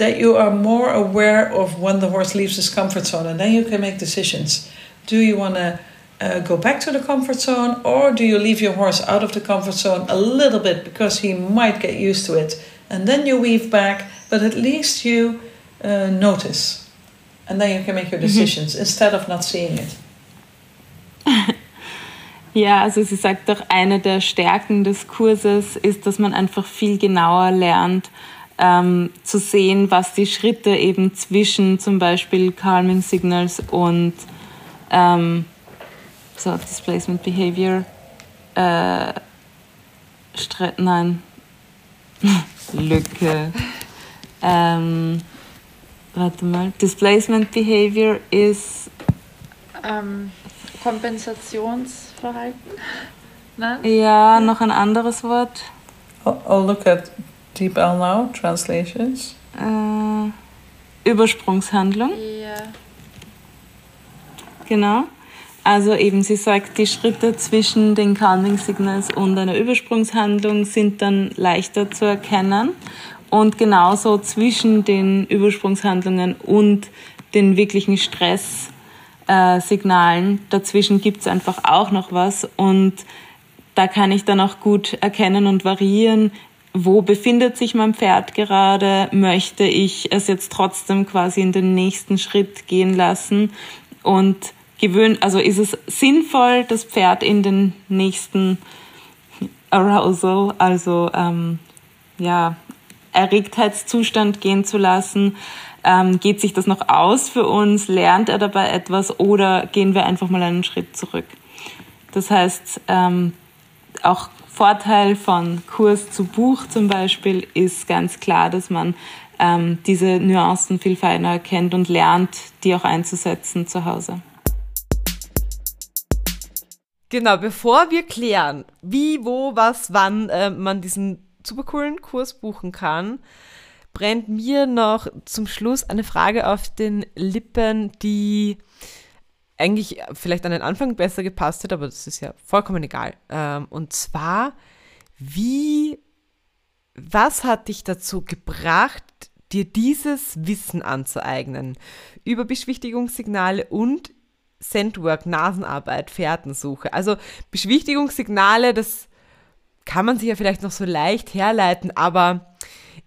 that you are more aware of when the horse leaves his comfort zone, and then you can make decisions. Do you want to uh, go back to the comfort zone, or do you leave your horse out of the comfort zone a little bit because he might get used to it, and then you weave back, but at least you uh, notice, and then you can make your mm-hmm. decisions mm-hmm. instead of not seeing it. Ja, also sie sagt auch, eine der Stärken des Kurses ist, dass man einfach viel genauer lernt, ähm, zu sehen, was die Schritte eben zwischen zum Beispiel Calming Signals und ähm, so, Displacement Behavior, äh, nein, Lücke. Ähm, warte mal, Displacement Behavior ist. Ähm, Kompensations. Verhalten? Nein? Ja, noch ein anderes Wort. I'll, look at Deep L now, translations. Äh, Übersprungshandlung. Ja. Genau. Also eben, sie sagt, die Schritte zwischen den Calming Signals und einer Übersprungshandlung sind dann leichter zu erkennen. Und genauso zwischen den Übersprungshandlungen und den wirklichen Stress äh, Signalen. Dazwischen gibt es einfach auch noch was und da kann ich dann auch gut erkennen und variieren, wo befindet sich mein Pferd gerade, möchte ich es jetzt trotzdem quasi in den nächsten Schritt gehen lassen und gewöhnen, also ist es sinnvoll, das Pferd in den nächsten Arousal, also ähm, ja, Erregtheitszustand gehen zu lassen, ähm, geht sich das noch aus für uns? Lernt er dabei etwas oder gehen wir einfach mal einen Schritt zurück? Das heißt, ähm, auch Vorteil von Kurs zu Buch zum Beispiel ist ganz klar, dass man ähm, diese Nuancen viel feiner erkennt und lernt, die auch einzusetzen zu Hause. Genau, bevor wir klären, wie, wo, was, wann äh, man diesen super coolen Kurs buchen kann, brennt mir noch zum Schluss eine Frage auf den Lippen, die eigentlich vielleicht an den Anfang besser gepasst hat, aber das ist ja vollkommen egal. Ähm, und zwar, wie, was hat dich dazu gebracht, dir dieses Wissen anzueignen über Beschwichtigungssignale und Sendwork, Nasenarbeit, Fährtensuche. Also Beschwichtigungssignale, das kann man sich ja vielleicht noch so leicht herleiten, aber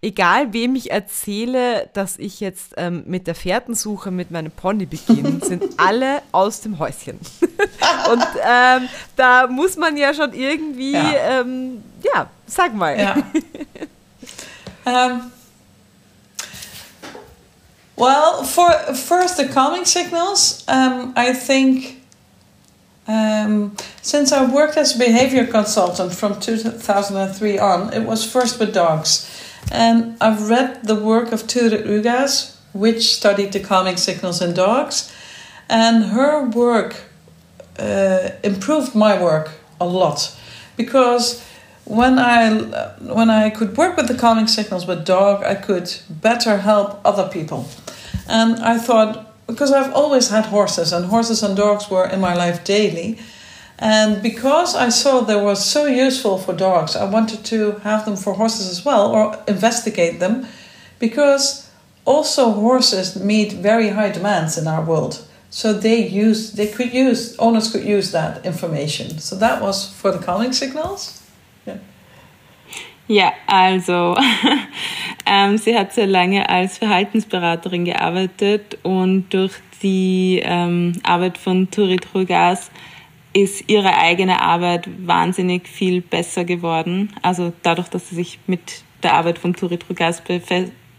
egal wem ich erzähle, dass ich jetzt ähm, mit der Fährtensuche mit meinem Pony beginne, sind alle aus dem Häuschen. Und ähm, da muss man ja schon irgendwie, ja, ähm, ja sag mal. Ja. um, well, for first the calming signals, um, I think um, since I worked as a behavior consultant from 2003 on, it was first with dogs. And I've read the work of Turit Rugas, which studied the calming signals in dogs, and her work uh, improved my work a lot because when I when I could work with the calming signals with dog, I could better help other people. And I thought because I've always had horses, and horses and dogs were in my life daily. And because I saw they were so useful for dogs, I wanted to have them for horses as well or investigate them because also horses meet very high demands in our world. So they use they could use owners could use that information. So that was for the calming signals. Yeah. Ja, also ähm, sie hat sehr lange als Verhaltensberaterin gearbeitet und durch die ähm, Arbeit von Turit Rugas ist ihre eigene Arbeit wahnsinnig viel besser geworden. Also dadurch, dass sie sich mit der Arbeit von Turit Rugas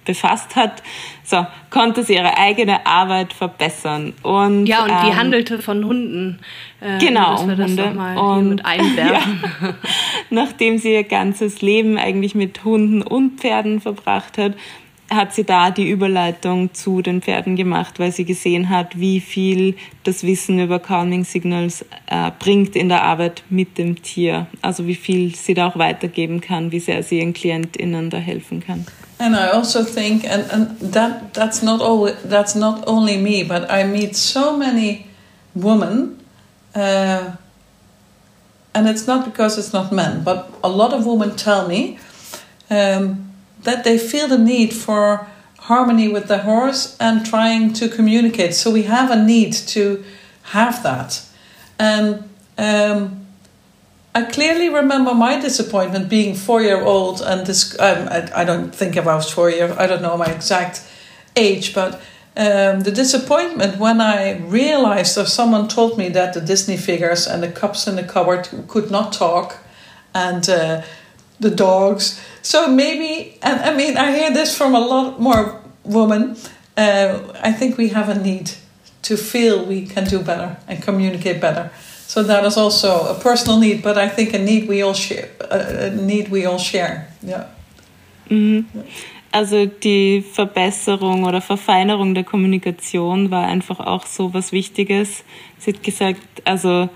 befasst hat, so konnte sie ihre eigene Arbeit verbessern. Und, ja, und ähm, die handelte von Hunden. Äh, genau, dass wir das Hunde. Mal und, mit einwerfen. Ja, nachdem sie ihr ganzes Leben eigentlich mit Hunden und Pferden verbracht hat, hat sie da die Überleitung zu den Pferden gemacht, weil sie gesehen hat, wie viel das Wissen über Calming Signals äh, bringt in der Arbeit mit dem Tier. Also wie viel sie da auch weitergeben kann, wie sehr sie ihren KlientInnen da helfen kann. And I also think, and, and that that's not all. That's not only me, but I meet so many women, uh, and it's not because it's not men, but a lot of women tell me um, that they feel the need for harmony with the horse and trying to communicate. So we have a need to have that. And um, I clearly remember my disappointment being four year old and this. Um, I, I don't think I was four year. I don't know my exact age, but um, the disappointment when I realized or someone told me that the Disney figures and the cups in the cupboard could not talk, and uh, the dogs. So maybe, and I mean, I hear this from a lot more women. Uh, I think we have a need to feel we can do better and communicate better. So that is also a personal need, but I think a need we all share. A need we all share. Yeah. Mhm. Also die Verbesserung oder Verfeinerung der Kommunikation war einfach auch so was Wichtiges. Sie hat gesagt, also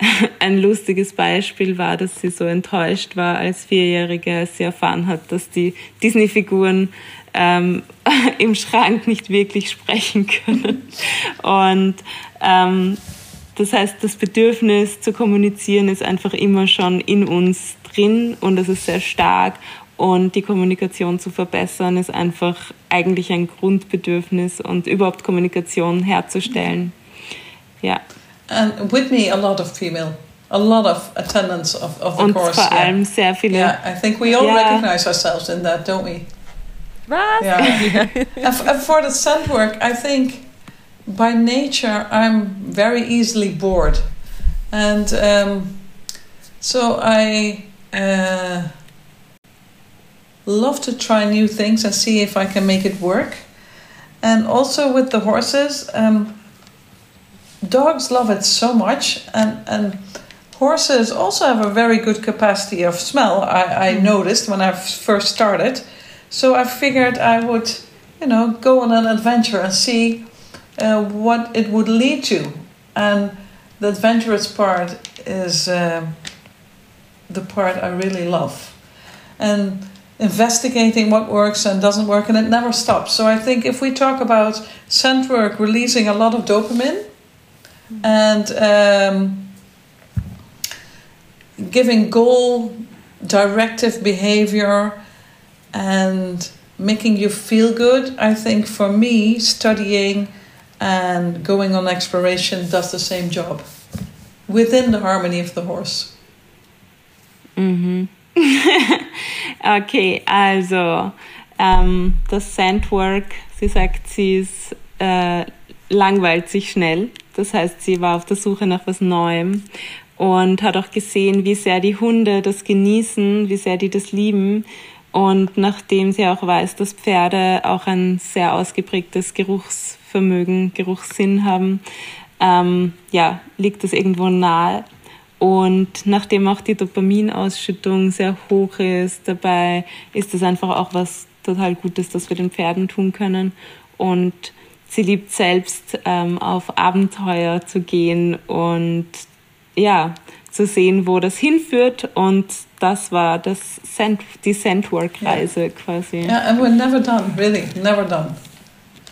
ein lustiges Beispiel war, dass sie so enttäuscht war als Vierjährige, als sie erfahren hat, dass die Disney-Figuren ähm, im Schrank nicht wirklich sprechen können. Und ähm, das heißt, das Bedürfnis zu kommunizieren ist einfach immer schon in uns drin und es ist sehr stark. Und die Kommunikation zu verbessern ist einfach eigentlich ein Grundbedürfnis und überhaupt Kommunikation herzustellen. Ja. And with me, a lot of female, a lot of attendants of, of the Und course. vor allem yeah. sehr viele. Yeah, I think we all yeah. recognize ourselves in that, don't we? Was? Yeah. and for the scent work, I think by nature I'm very easily bored, and um, so I uh, love to try new things and see if I can make it work. And also with the horses. Um, dogs love it so much, and and horses also have a very good capacity of smell. I, I mm. noticed when I first started, So I figured I would, you know, go on an adventure and see uh, what it would lead to. And the adventurous part is um the part I really love. And investigating what works and doesn't work, and it never stops. So I think if we talk about scent work releasing a lot of dopamine and um, giving goal directive behavior and making you feel good, I think for me, studying and going on exploration does the same job within the harmony of the horse. Mhm. okay, also ähm, das Sandwork, sie sagt, sie ist, äh, langweilt sich schnell. Das heißt, sie war auf der Suche nach was Neuem und hat auch gesehen, wie sehr die Hunde das genießen, wie sehr die das lieben. Und nachdem sie auch weiß, dass Pferde auch ein sehr ausgeprägtes Geruchsvermögen, Geruchssinn haben, ähm, ja, liegt das irgendwo nahe. Und nachdem auch die Dopaminausschüttung sehr hoch ist dabei, ist das einfach auch was total Gutes, das wir den Pferden tun können. Und sie liebt selbst ähm, auf Abenteuer zu gehen und ja, zu sehen, wo das hinführt. Und das war das Sand, die Sandwork-Reise quasi. Yeah, and we're never done, really, never done.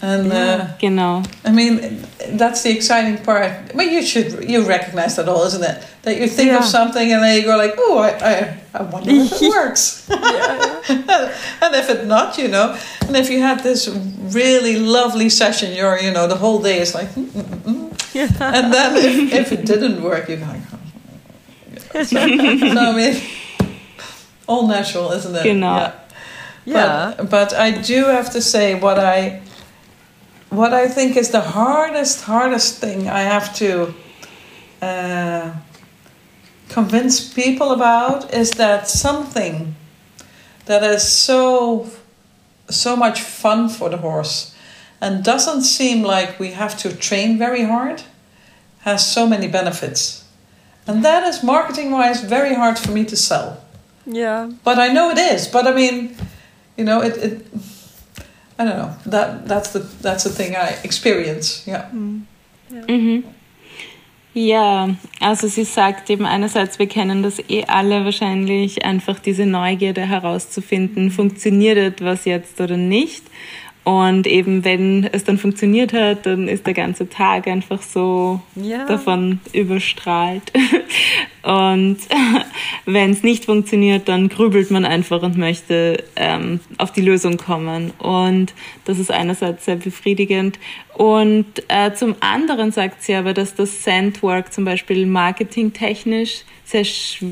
And uh, Genau. I mean, that's the exciting part. But you should you recognize that all, isn't it? That you think Yeah. of something and then you go like, oh, I, I, I wonder if it works. and if it not, you know, and if you had this really lovely session, you're, you know, the whole day is like, mm, mm, mm. and then if, if it didn't work, you're like, oh. so, so I mean, all natural, isn't it? Genau. Yeah. But, but I do have to say what I what I think is the hardest hardest thing I have to uh, convince people about is that something that is so so much fun for the horse and doesn't seem like we have to train very hard has so many benefits. And that is marketing wise very hard for me to sell. yeah But I know it is. But I mean, you know, it. it I don't know. That that's the that's the thing I experience. Yeah. Mhm. Ja, also sie sagt eben einerseits, wir kennen das eh alle wahrscheinlich, einfach diese Neugierde herauszufinden, funktioniert etwas jetzt oder nicht. Und eben wenn es dann funktioniert hat, dann ist der ganze Tag einfach so Ja. davon überstrahlt. Und wenn es nicht funktioniert, dann grübelt man einfach und möchte ähm, auf die Lösung kommen. Und das ist einerseits sehr befriedigend. Und äh, zum anderen sagt sie aber, dass das Sandwork zum Beispiel marketingtechnisch sehr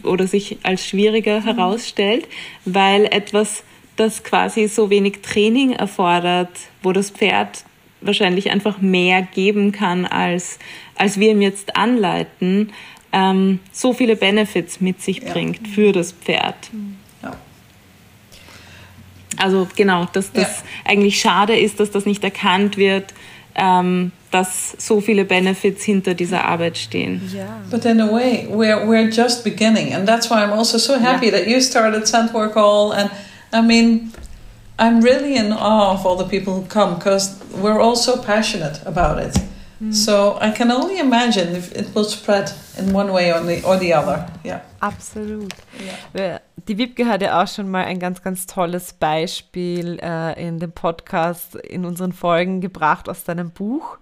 oder sich als schwieriger herausstellt, weil etwas, das quasi so wenig Training erfordert, wo das Pferd wahrscheinlich einfach mehr geben kann, als, als wir ihm jetzt anleiten, ähm, so viele Benefits mit sich Ja. bringt für das Pferd. Ja. Also genau, dass das eigentlich schade ist, dass das nicht erkannt wird, ähm, dass so viele Benefits hinter dieser Arbeit stehen. Ja. But in a way, we're we're just beginning, and that's why I'm also so happy that you started Scentwork All. And I mean, I'm really in awe of all the people who come because we're all so passionate about it. So I can only imagine if it will spread in one way or the or the other. Yeah. Absolut. Yeah. Äh, Die Wibke hat ja auch schon mal ein ganz, ganz tolles Beispiel äh, in dem Podcast, in unseren Folgen gebracht aus deinem Buch.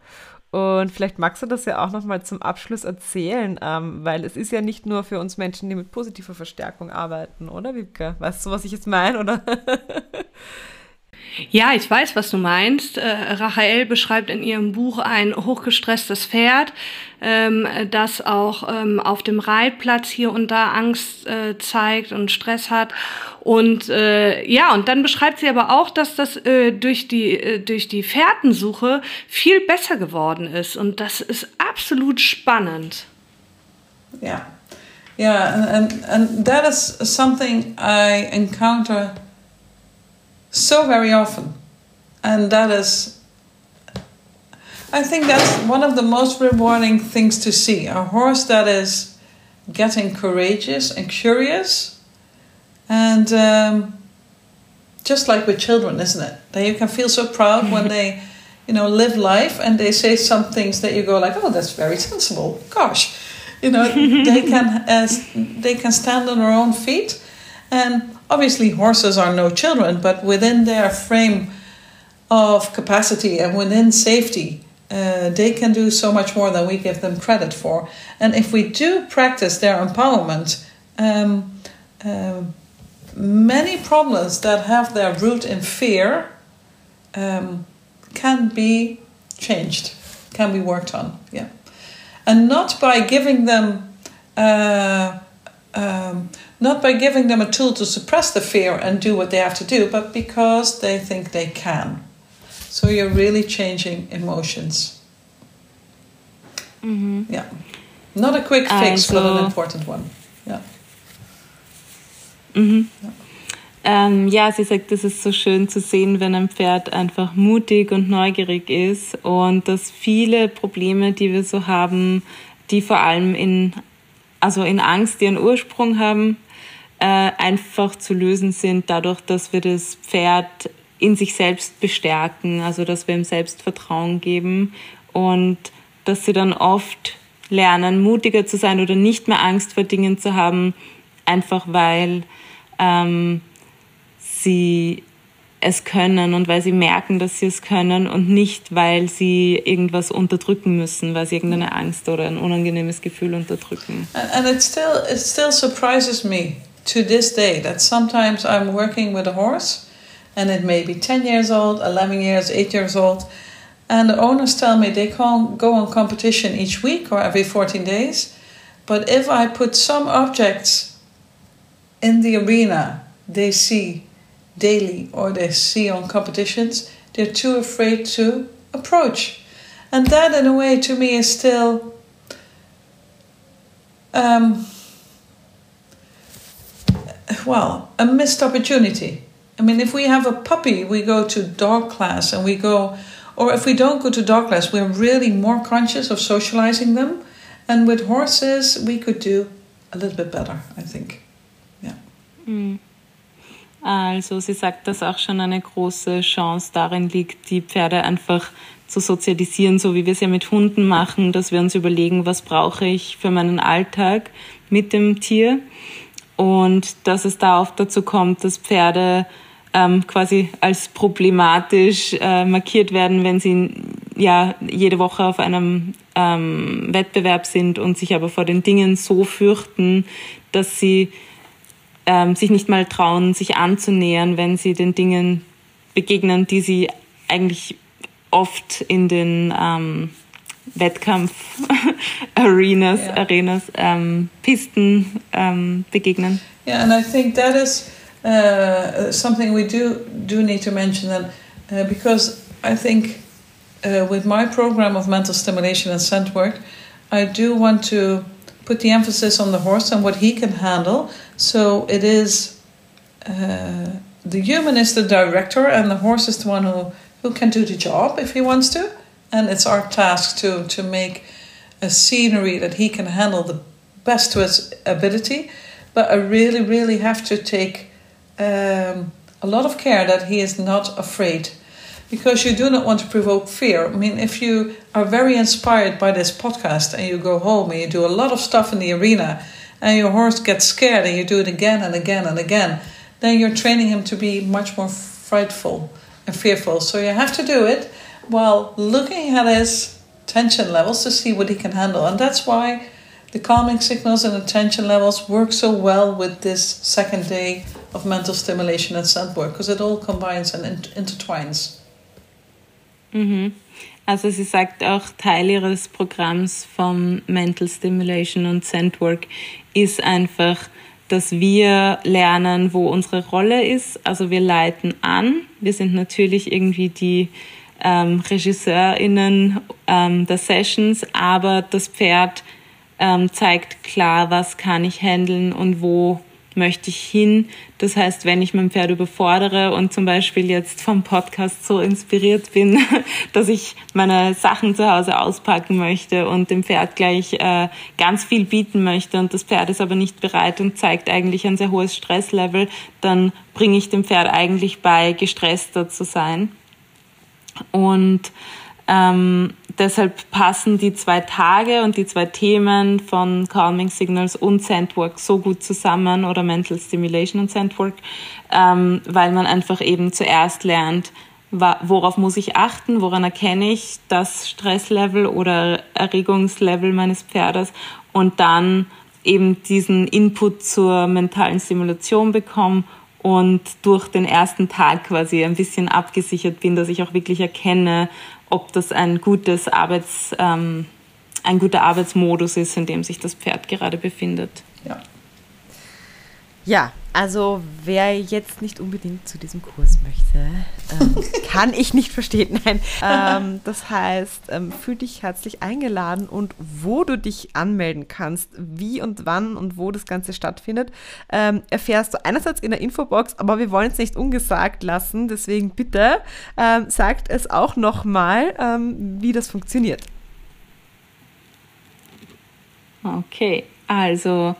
Und vielleicht magst du das ja auch noch mal zum Abschluss erzählen, ähm, weil es ist ja nicht nur für uns Menschen, die mit positiver Verstärkung arbeiten, oder Wibke? Weißt du, was ich jetzt meine, oder? Ja, ich weiß, was du meinst. Äh, Rachael beschreibt in ihrem Buch ein hochgestresstes Pferd, ähm, das auch ähm, auf dem Reitplatz hier und da Angst äh, zeigt und Stress hat. Und äh, ja, und dann beschreibt sie aber auch, dass das äh, durch die äh, durch die Fährtensuche viel besser geworden ist. Und das ist absolut spannend. Yeah, yeah, and, and and that is something I encounter so very often, and that is. I think that's one of the most rewarding things to see a horse that is getting courageous and curious, and um, just like with children, isn't it? That you can feel so proud when they, you know, live life and they say some things that you go like, oh, that's very sensible. Gosh, you know, they can as they can stand on their own feet, and obviously horses are no children, but within their frame of capacity and within safety, uh, they can do so much more than we give them credit for. And if we do practice their empowerment, um, um, many problems that have their root in fear um, can be changed, can be worked on. Yeah, and not by giving them. Uh, um, not by giving them a tool to suppress the fear and do what they have to do, but because they think they can. So you're really changing emotions. Mhm. Yeah. Not a quick fix, but an important one. Yeah. Mhm. Ähm, ja, sie sagt, es ist so schön zu sehen, wenn ein Pferd einfach mutig und neugierig ist und dass viele Probleme, die wir so haben, die vor allem in, also in Angst ihren Ursprung haben, äh, einfach zu lösen sind, dadurch, dass wir das Pferd in sich selbst bestärken, also dass wir ihm Selbstvertrauen geben und dass sie dann oft lernen, mutiger zu sein oder nicht mehr Angst vor Dingen zu haben, einfach weil ähm, sie es können und weil sie merken, dass sie es können und nicht, weil sie irgendwas unterdrücken müssen, weil sie irgendeine Angst oder ein unangenehmes Gefühl unterdrücken. And, and it still it still surprises me to this day that sometimes I'm working with a horse and it may be 10 years old, 11 years, 8 years old and the owners tell me they can't go on competition each week or every 14 days. But if I put some objects in the arena they see daily or they see on competitions they're too afraid to approach. And that in a way to me is still um, well, a missed opportunity. I mean, if we have a puppy, we go to dog class and we go, or if we don't go to dog class, we're really more conscious of socializing them. And with horses, we could do a little bit better, I think. Yeah. Also sie sagt, dass auch schon eine große Chance darin liegt, die Pferde einfach zu sozialisieren, so wie wir es ja mit Hunden machen, dass wir uns überlegen, was brauche ich für meinen Alltag mit dem Tier und dass es da oft dazu kommt, dass Pferde ähm, quasi als problematisch äh, markiert werden, wenn sie ja jede Woche auf einem ähm, Wettbewerb sind und sich aber vor den Dingen so fürchten, dass sie ähm, sich nicht mal trauen, sich anzunähern, wenn sie den Dingen begegnen, die sie eigentlich oft in den ähm, Wettkampf-Arenas, Ja. Arenas, ähm, Pisten ähm, begegnen. Yeah, and I think that is uh, something we do do need to mention that uh, because I think uh, with my program of mental stimulation and scent work, I do want to put the emphasis on the horse and what he can handle. So it is uh, the human is the director, and the horse is the one who who can do the job if he wants to, and it's our task to to make a scenery that he can handle the best to his ability. But I really, really have to take um, a lot of care that he is not afraid because you do not want to provoke fear. I mean, if you are very inspired by this podcast and you go home and you do a lot of stuff in the arena and your horse gets scared and you do it again and again and again, then you're training him to be much more frightful and fearful. So you have to do it while looking at his tension levels to see what he can handle. And that's why the calming signals and the tension levels work so well with this second day of mental stimulation and scent work because it all combines and int- intertwines. Mhm. Also sie sagt auch, Teil ihres Programms vom Mental Stimulation und Scent Work ist einfach, dass wir lernen, wo unsere Rolle ist. Also wir leiten an. Wir sind natürlich irgendwie die ähm, RegisseurInnen ähm, der Sessions, aber das Pferd ähm, zeigt klar, was kann ich handeln und wo möchte ich hin. Das heißt, wenn ich mein Pferd überfordere und zum Beispiel jetzt vom Podcast so inspiriert bin, dass ich meine Sachen zu Hause auspacken möchte und dem Pferd gleich äh, ganz viel bieten möchte und das Pferd ist aber nicht bereit und zeigt eigentlich ein sehr hohes Stresslevel, dann bringe ich dem Pferd eigentlich bei, gestresster zu sein. Und ähm, deshalb passen die zwei Tage und die zwei Themen von Calming Signals und Sandwork so gut zusammen oder Mental Stimulation und Sandwork, ähm, weil man einfach eben zuerst lernt, worauf muss ich achten, woran erkenne ich das Stresslevel oder Erregungslevel meines Pferdes und dann eben diesen Input zur mentalen Stimulation bekomme und durch den ersten Tag quasi ein bisschen abgesichert bin, dass ich auch wirklich erkenne, ob das ein gutes Arbeits, ähm, ein guter Arbeitsmodus ist, in dem sich das Pferd gerade befindet. Ja. Ja, also wer jetzt nicht unbedingt zu diesem Kurs möchte, ähm, kann ich nicht verstehen. Nein. Ähm, das heißt, ähm, fühl dich herzlich eingeladen und wo du dich anmelden kannst, wie und wann und wo das Ganze stattfindet, ähm, erfährst du einerseits in der Infobox, aber wir wollen es nicht ungesagt lassen. Deswegen bitte ähm, sagt es auch nochmal, ähm, wie das funktioniert. Okay, also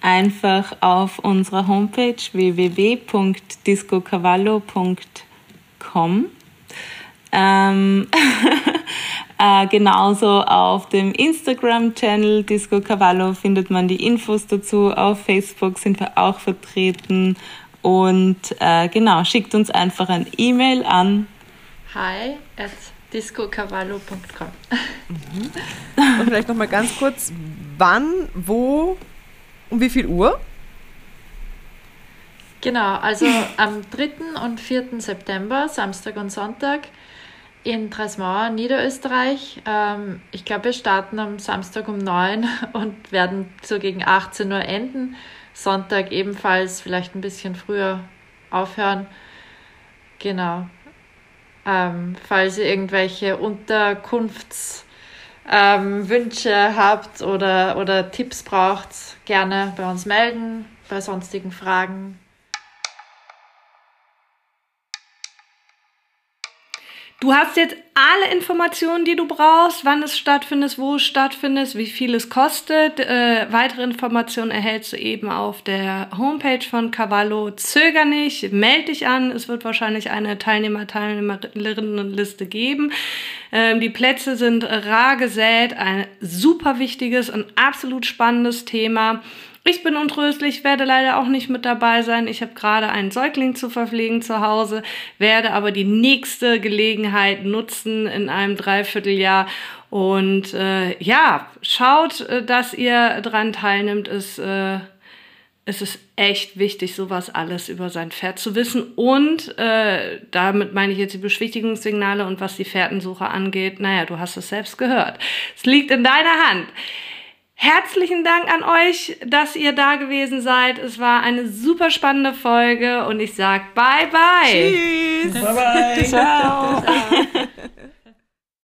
einfach auf unserer Homepage www.discocavallo.com. Ähm, äh, genauso auf dem Instagram-Channel Disco Cavallo findet man die Infos dazu. Auf Facebook sind wir auch vertreten. Und äh, genau, schickt uns einfach ein E-Mail an. Hi at discocavallo.com. Mhm. Und vielleicht nochmal ganz kurz, wann, wo um wie viel Uhr? Genau, also am 3. und 4. September, Samstag und Sonntag, in Trasmauer, Niederösterreich. Ähm, ich glaube, wir starten am Samstag um 9 und werden so gegen 18 Uhr enden. Sonntag ebenfalls vielleicht ein bisschen früher aufhören. Genau. Ähm, falls ihr irgendwelche Unterkunfts- ähm, habt oder, oder Tipps braucht, gerne bei uns melden, bei sonstigen Fragen. Du hast jetzt alle Informationen, die du brauchst, wann es stattfindet, wo es stattfindet, wie viel es kostet. Äh, weitere Informationen erhältst du eben auf der Homepage von Cavallo. Zöger nicht, melde dich an. Es wird wahrscheinlich eine Teilnehmer-Teilnehmerinnenliste geben. Ähm, die Plätze sind rar gesät, ein super wichtiges und absolut spannendes Thema. Ich bin untröstlich, werde leider auch nicht mit dabei sein. Ich habe gerade einen Säugling zu verpflegen zu Hause, werde aber die nächste Gelegenheit nutzen in einem Dreivierteljahr. Und äh, ja, schaut, äh, dass ihr dran teilnimmt. Es, äh, es ist echt wichtig, sowas alles über sein Pferd zu wissen. Und äh, damit meine ich jetzt die Beschwichtigungssignale und was die Fährtensuche angeht. Naja, du hast es selbst gehört. Es liegt in deiner Hand. Herzlichen Dank an euch, dass ihr da gewesen seid. Es war eine super spannende Folge und ich sag bye bye. Tschüss. Bye bye. Ciao. Ciao.